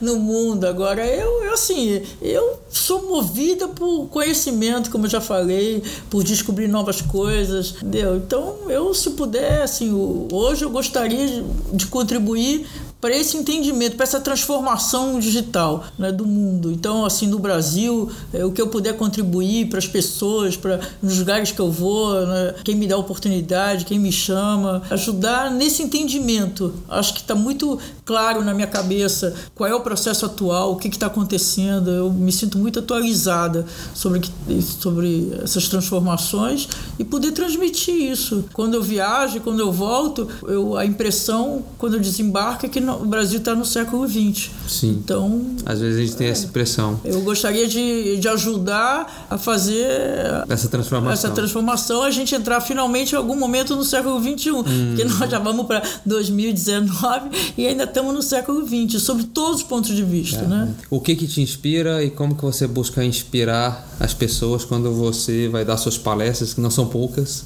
No mundo agora eu, eu assim, eu sou movida por conhecimento, como eu já falei, por descobrir novas coisas, entendeu? Então, eu se puder, assim, hoje eu gostaria de contribuir para esse entendimento, para essa transformação digital né, do mundo. Então, assim, no Brasil, é, o que eu puder contribuir para as pessoas, para os lugares que eu vou, né, quem me dá oportunidade, quem me chama, ajudar nesse entendimento. Acho que está muito claro na minha cabeça qual é o processo atual, o que está acontecendo. Eu me sinto muito atualizada sobre, sobre essas transformações e poder transmitir isso. Quando eu viajo, quando eu volto, eu, a impressão, quando eu desembarco, é que não, o Brasil está no século XX. Sim. Então. Às vezes a gente tem é, essa impressão. Eu gostaria de, de ajudar a fazer essa transformação. Essa transformação, a gente entrar finalmente em algum momento no século XXI. Hum. Porque nós já vamos para 2019 e ainda estamos no século XX, sobre todos os pontos de vista. É. Né? O que, que te inspira e como que você busca inspirar as pessoas quando você vai dar suas palestras, que não são poucas?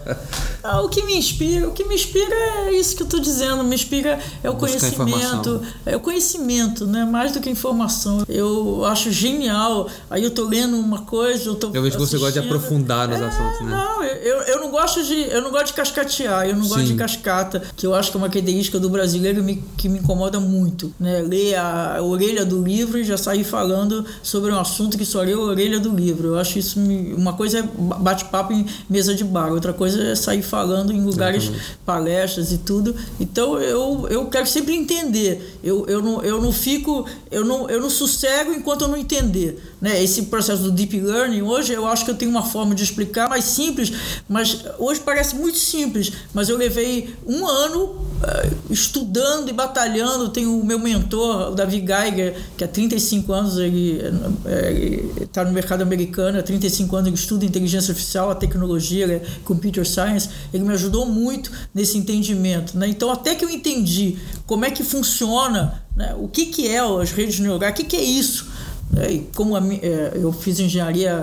ah, o que me inspira, o que me inspira é isso que eu estou dizendo. Me inspira é o conhecimento conhecimento, é o conhecimento, né? Mais do que informação. Eu acho genial. Aí eu tô lendo uma coisa, eu tô Eu vejo que você gosta de aprofundar nos é, assuntos, né? Não, eu, eu não gosto de eu não gosto de cascatear, eu não Sim. gosto de cascata, que eu acho que é uma característica do brasileiro me, que me incomoda muito, né? Ler a, a orelha do livro e já sair falando sobre um assunto que só leu a orelha do livro. Eu acho isso uma coisa é bate-papo em mesa de bar, outra coisa é sair falando em lugares, Exatamente. palestras e tudo. Então eu eu quero sempre sempre entender. Eu, eu, não, eu não fico, eu não, eu não sossego enquanto eu não entender. Né? Esse processo do deep learning, hoje eu acho que eu tenho uma forma de explicar mais simples, mas hoje parece muito simples, mas eu levei um ano uh, estudando e batalhando. Tenho o meu mentor, o Davi Geiger, que há 35 anos ele está no mercado americano, há 35 anos ele estuda inteligência artificial, a tecnologia, é computer science. Ele me ajudou muito nesse entendimento. Né? Então, até que eu entendi como é que funciona, né? o que, que é as redes neurais, o que, que é isso. É, como a, é, eu fiz engenharia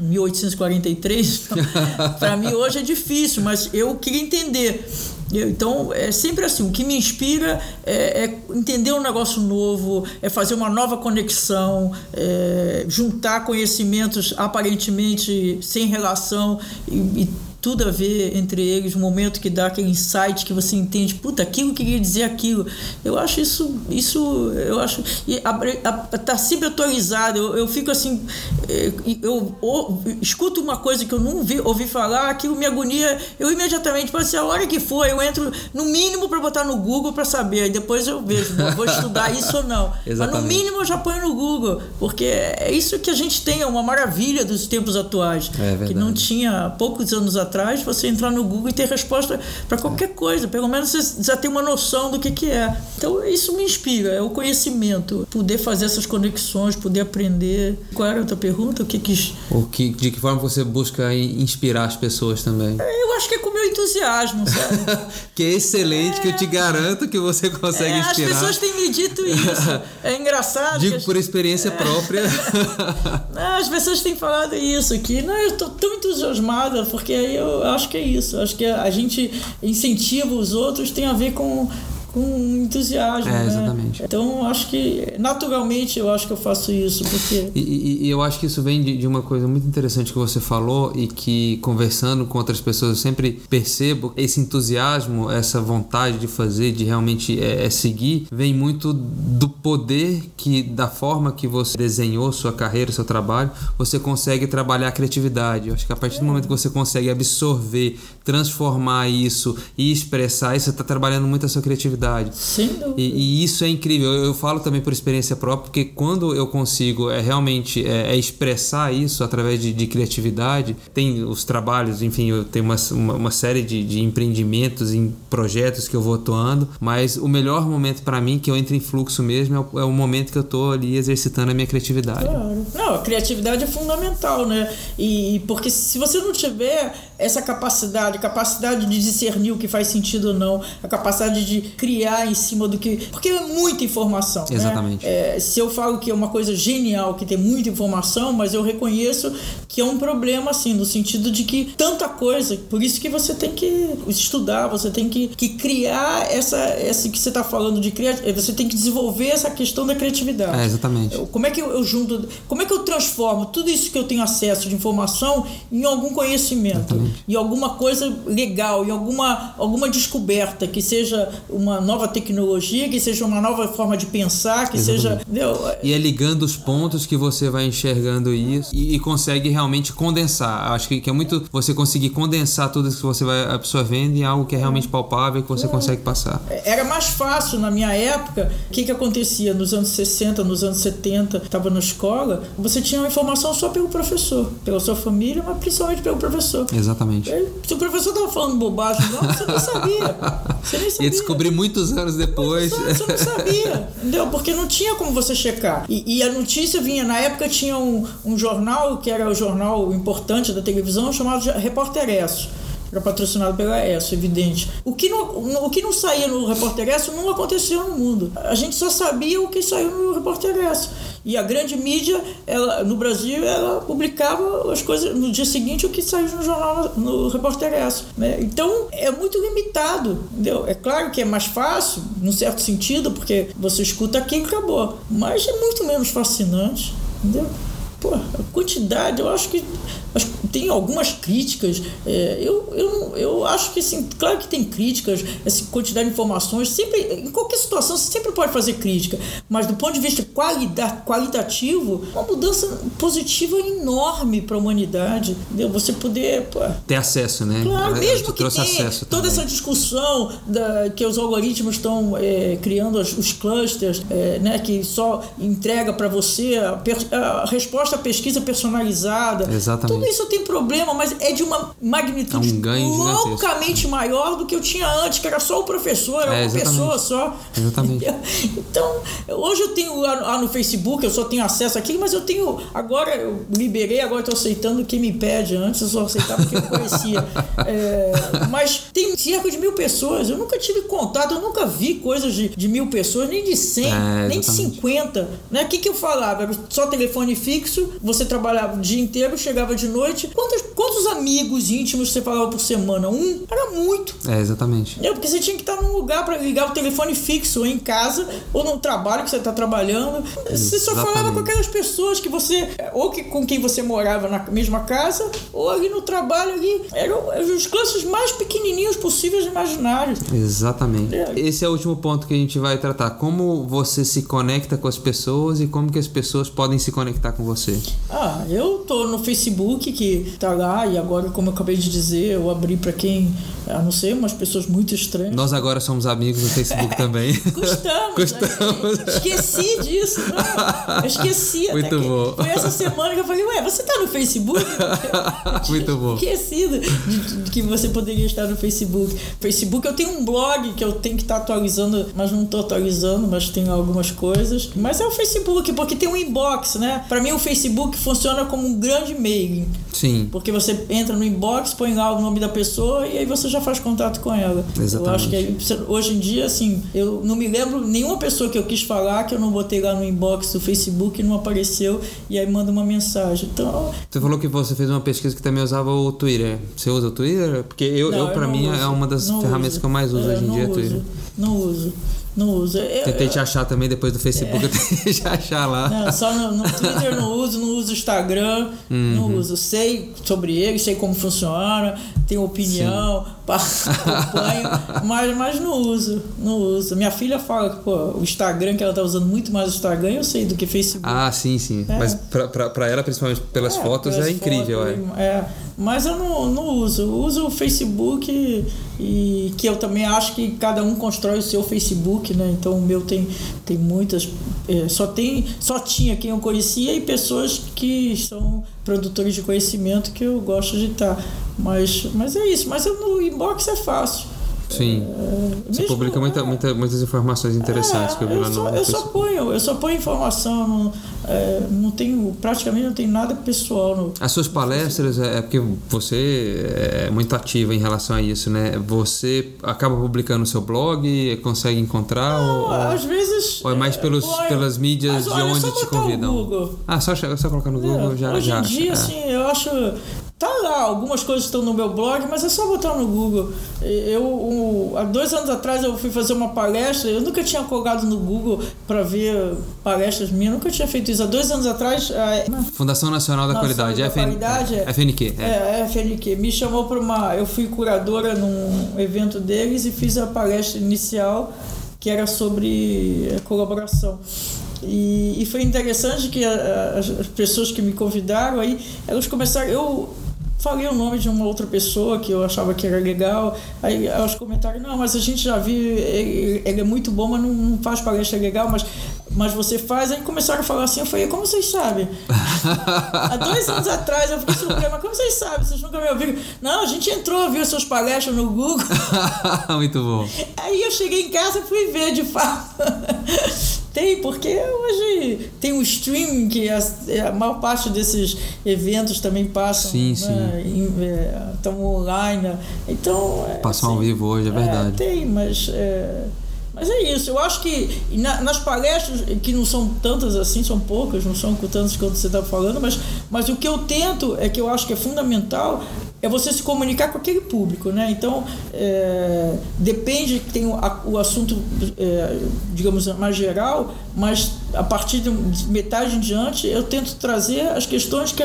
em 1843, então, para mim hoje é difícil, mas eu queria entender. Então, é sempre assim: o que me inspira é, é, entender um negócio novo, é fazer uma nova conexão, é juntar conhecimentos aparentemente sem relação e, e tudo a ver entre eles, o momento que dá aquele insight que você entende, puta, aquilo queria dizer aquilo. Eu acho isso, isso eu acho, e a, a, tá sempre atualizado, eu, eu fico assim, eh, eu, eu, eu, escuto uma coisa que eu não vi, ouvi falar, aquilo me agonia, eu imediatamente, pode ser a hora que for, eu entro no mínimo para botar no Google para saber, aí depois eu vejo, vou estudar isso ou não. Mas no mínimo eu já ponho no Google, porque é isso que a gente tem, é uma maravilha dos tempos atuais, é que não tinha poucos anos atrás atrás, você entrar no Google e ter resposta para qualquer coisa. Pelo menos você já tem uma noção do que, que é. Então isso me inspira, é o conhecimento. Poder fazer essas conexões, poder aprender. Qual era a outra pergunta? O que quis. O que, de que forma você busca inspirar as pessoas também? É, eu acho que é com o meu entusiasmo, sabe? que é excelente, é... que eu te garanto que você consegue é, inspirar. As pessoas têm me dito isso. É engraçado. Digo por experiência própria. as pessoas têm falado isso, que não, eu estou tão entusiasmada, porque aí eu acho que é isso. Acho que a gente incentiva os outros tem a ver com com entusiasmo. É, né? exatamente. Então, acho que naturalmente eu acho que eu faço isso, porque. E, e, e eu acho que isso vem de, de, uma coisa muito interessante que você falou e que conversando com outras pessoas eu sempre percebo esse entusiasmo, essa vontade de fazer, de realmente é, é seguir, vem muito do poder que, da forma que você desenhou sua carreira, seu trabalho, você consegue trabalhar a criatividade. Eu acho que a partir do momento que você consegue absorver, transformar isso e expressar isso, você está trabalhando muito a sua criatividade. Sem dúvida. E, e isso é incrível. Eu, eu, falo também por experiência própria, porque quando eu consigo é, realmente é, é expressar isso através de, de, criatividade, tem os trabalhos, enfim, eu tenho uma, uma, uma série de, de, empreendimentos, em projetos que eu vou atuando, mas o melhor momento para mim, que eu entro em fluxo mesmo, é o, é o momento que eu estou ali exercitando a minha criatividade. Claro. Não, a criatividade é fundamental, né? E porque se você não tiver essa capacidade, capacidade de discernir o que faz sentido ou não, a capacidade de criar em cima do que. Porque é muita informação. Né? Exatamente. Né? É, se eu falo que é uma coisa genial, que tem muita informação, mas eu reconheço que é um problema, assim, no sentido de que tanta coisa, por isso que você tem que estudar, você tem que, que criar essa, essa que você está falando de criar, você tem que desenvolver essa questão da criatividade. É, exatamente. Como é que eu, eu junto, como é que eu transformo tudo isso que eu tenho acesso de informação em algum conhecimento? Exatamente e alguma coisa legal, e alguma, alguma descoberta, que seja uma nova tecnologia, que seja uma nova forma de pensar, que Exatamente. seja. Entendeu? E é ligando os pontos que você vai enxergando isso e, e consegue realmente condensar. Acho que, que, é muito você conseguir condensar tudo isso que você vai absorvendo em algo que é realmente palpável e que você é. consegue passar. Era mais fácil na minha época. O que, que acontecia nos anos 60, nos anos 70, estava na escola, você tinha uma informação só pelo professor, pela sua família, mas principalmente pelo professor. Exatamente. Exatamente. Se o professor estava falando bobagem, não, você não sabia. Você nem sabia. E descobri muitos anos depois. Você não sabia, entendeu? Porque não tinha como você checar. E, e a notícia vinha, na época tinha um, um jornal, que era o jornal importante da televisão, chamado Repórter Esso era patrocinado pela ESSO, evidente. O que, não, o que não saía no Repórter ESSO não aconteceu no mundo. A gente só sabia o que saiu no Repórter ESSO. E a grande mídia, ela, no Brasil, ela publicava as coisas no dia seguinte o que saiu no jornal, no Repórter ESSO. Né? Então, é muito limitado, entendeu? É claro que é mais fácil, num certo sentido, porque você escuta aqui e acabou. Mas é muito menos fascinante, entendeu? Pô, a quantidade, eu acho que tem algumas críticas. É, eu, eu, eu acho que, assim, claro que tem críticas, essa quantidade de informações, sempre, em qualquer situação, você sempre pode fazer crítica, mas do ponto de vista qualidade, qualitativo, uma mudança positiva enorme para a humanidade. Entendeu? Você poder. Pô, ter acesso, né? Claro, mesmo que tenha toda também. essa discussão da, que os algoritmos estão é, criando os, os clusters, é, né, que só entrega para você a, a, resposta à pesquisa personalizada. Exatamente. Tudo isso tem problema, mas é de uma magnitude é um loucamente maior do que eu tinha antes, que era só o professor, era é, uma pessoa só. Exatamente. Então, hoje eu tenho lá no Facebook, eu só tenho acesso aqui, mas eu tenho. Agora eu liberei, agora estou aceitando quem me pede. Antes eu só aceitava quem eu conhecia. é, mas tem cerca de mil pessoas. Eu nunca tive contato, eu nunca vi coisas de, de mil pessoas, nem de cem, é, nem de cinquenta. Né? O que, que eu falava? Era só telefone fixo, você trabalhava o dia inteiro, chegava de noite. Quantos, quantos amigos íntimos você falava por semana? Um? Era muito. É, exatamente. É, porque você tinha que estar num lugar para ligar o telefone fixo, ou em casa, ou no trabalho que você está trabalhando. Você só falava com aquelas pessoas que você. Ou que, com quem você morava na mesma casa, ou ali no trabalho ali. Eram, os classes mais pequenininhos possíveis e imaginários. Exatamente. É. Esse é o último ponto que a gente vai tratar. Como você se conecta com as pessoas e como que as pessoas podem se conectar com você. Ah, eu tô no Facebook, que tá lá, e agora, como eu acabei de dizer, eu abri para quem, a não ser umas pessoas muito estranhas. Nós agora somos amigos no Facebook também. Custamos. Custamos. Né? Esqueci disso. Não, eu esqueci. Muito bom. Foi essa semana que eu falei, ué, você tá no Facebook? muito bom. Esquecido de, de, que você poderia estar no Facebook. Facebook, eu tenho um blog que eu tenho que estar atualizando, mas não estou atualizando, mas tenho algumas coisas. Mas é o Facebook, porque tem um inbox, né? Para mim, o Facebook funciona como um grande mailing. Sim. Porque você entra no inbox, põe lá o nome da pessoa e aí você já faz contato com ela. Exatamente. Eu acho que hoje em dia, assim, eu não me lembro nenhuma pessoa que eu quis falar que eu não botei lá no inbox do Facebook e não apareceu e aí manda uma mensagem. Então. Você falou que você fez uma pesquisa que também usava o Twitter. Você usa o Twitter? Porque eu, não, eu para mim, é uso. é uma das ferramentas uso. que eu mais uso é, hoje em dia, uso. Twitter. Não uso. Não uso. Eu, Tentei te achar também depois do Facebook, é. eu tentei te achar lá. Não, só no, no Twitter não uso, não uso Instagram, uhum. não uso. Sei sobre ele, sei como funciona, tenho opinião, acompanho, mas, mas não uso, não uso. Minha filha fala que pô, o Instagram, que ela tá usando muito mais o Instagram, eu sei do que Facebook. Ah, sim, sim. É. Mas pra, pra, pra ela, principalmente pelas é, fotos, pelas é incrível. Fotos, é. é. Mas eu não, não uso. Eu uso o Facebook e, que eu também acho que cada um constrói o seu Facebook, né? Então o meu tem, tem muitas. É, só, tem, só tinha quem eu conhecia e pessoas que são produtores de conhecimento que eu gosto de estar. Mas, mas é isso. Mas no inbox é fácil. Sim. É, Você publica muita, muita, muitas informações interessantes é, que eu vi lá no. Eu só ponho, eu só ponho informação, não, é, não tenho, praticamente não tem nada pessoal. No, As suas palestras, é, é porque você é muito ativa em relação a isso, né? Você acaba publicando no seu blog, consegue encontrar? Não, ou, às vezes. Ou é mais pelos, ponho, pelas mídias de onde te convidam? Ah, só, só colocar no Google já. Hoje já, em dia, assim, eu acho Tá lá, algumas coisas estão no meu blog, mas é só botar no Google. Eu, um, há dois anos atrás eu fui fazer uma palestra, eu nunca tinha colgado no Google para ver palestras minhas, nunca tinha feito isso. Há dois anos atrás. A, Fundação Nacional da Qualidade, da FN, Qualidade é, FNQ. É. é, FNQ. Me chamou para uma. Eu fui curadora num evento deles e fiz a palestra inicial que era sobre é, colaboração. E, e, foi interessante que as, as pessoas que me convidaram aí, elas começaram. Eu falei o nome de uma outra pessoa que eu achava que era legal. Aí elas comentaram, não, mas a gente já viu, ele, ele é muito bom, mas não, não, faz palestra legal, mas, mas você faz. Aí começaram a falar assim, eu falei, como vocês sabem? Há dois anos atrás eu fiquei surpreso, mas como vocês sabem? Vocês nunca me ouviram? Não, a gente entrou, viu suas palestras no Google. muito bom. Aí eu cheguei em casa e fui ver de fato. Tem, porque hoje tem o streaming que a, a maior parte desses eventos também passam. Sim, né, sim. Estão online. Né. Então. É, passam assim, ao vivo hoje, é verdade. É, tem, mas. É, mas é isso, eu acho que na, nas palestras, que não são tantas assim, são poucas, não são tantas quanto você está falando, mas, mas o que eu tento é que eu acho que é fundamental é você se comunicar com aquele público, né? Então, é, depende, tem o, a, o assunto, é, digamos, mais geral, mas a partir de metade em diante eu tento trazer as questões que,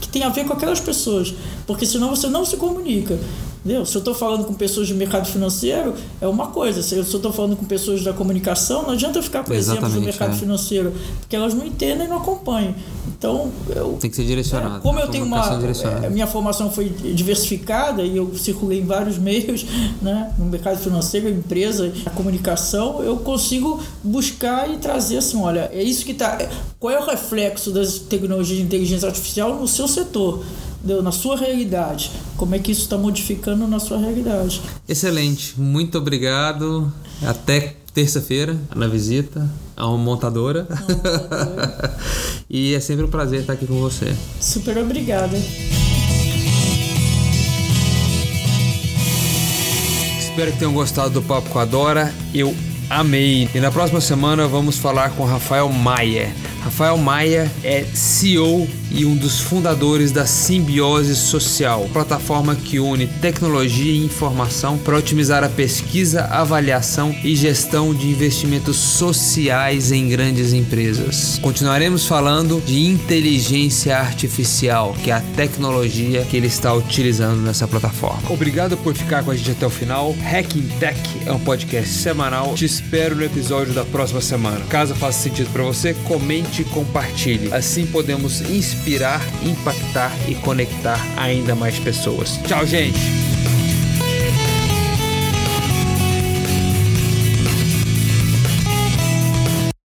que tem a ver com aquelas pessoas, porque senão você não se comunica. Entendeu? Se eu estou falando com pessoas de mercado financeiro, é uma coisa. Se eu estou falando com pessoas da comunicação, não adianta eu ficar com exemplos do mercado é. financeiro, porque elas não entendem e não acompanham. Então, eu, tem que ser direcionado. É, como eu tenho uma. É, minha formação foi diversificada e eu circulei em vários meios, né, no mercado financeiro, empresa, a comunicação, eu consigo buscar e trazer assim: olha, é isso que está. Qual é o reflexo das tecnologias de inteligência artificial no seu setor? Na sua realidade. Como é que isso está modificando na sua realidade. Excelente, muito obrigado. Até terça-feira na visita a uma montadora. montadora. e é sempre um prazer estar aqui com você. Super obrigada. Espero que tenham gostado do papo com a Dora. Eu amei. E na próxima semana vamos falar com Rafael Maia. Rafael Maia é CEO e um dos fundadores da Simbiose Social, plataforma que une tecnologia e informação para otimizar a pesquisa, avaliação e gestão de investimentos sociais em grandes empresas. Continuaremos falando de inteligência artificial, que é a tecnologia que ele está utilizando nessa plataforma. Obrigado por ficar com a gente até o final. Hacking Tech é um podcast semanal. Te espero no episódio da próxima semana. Caso faça sentido para você, comente e compartilhe. Assim podemos inspirar, impactar e conectar ainda mais pessoas. Tchau, gente!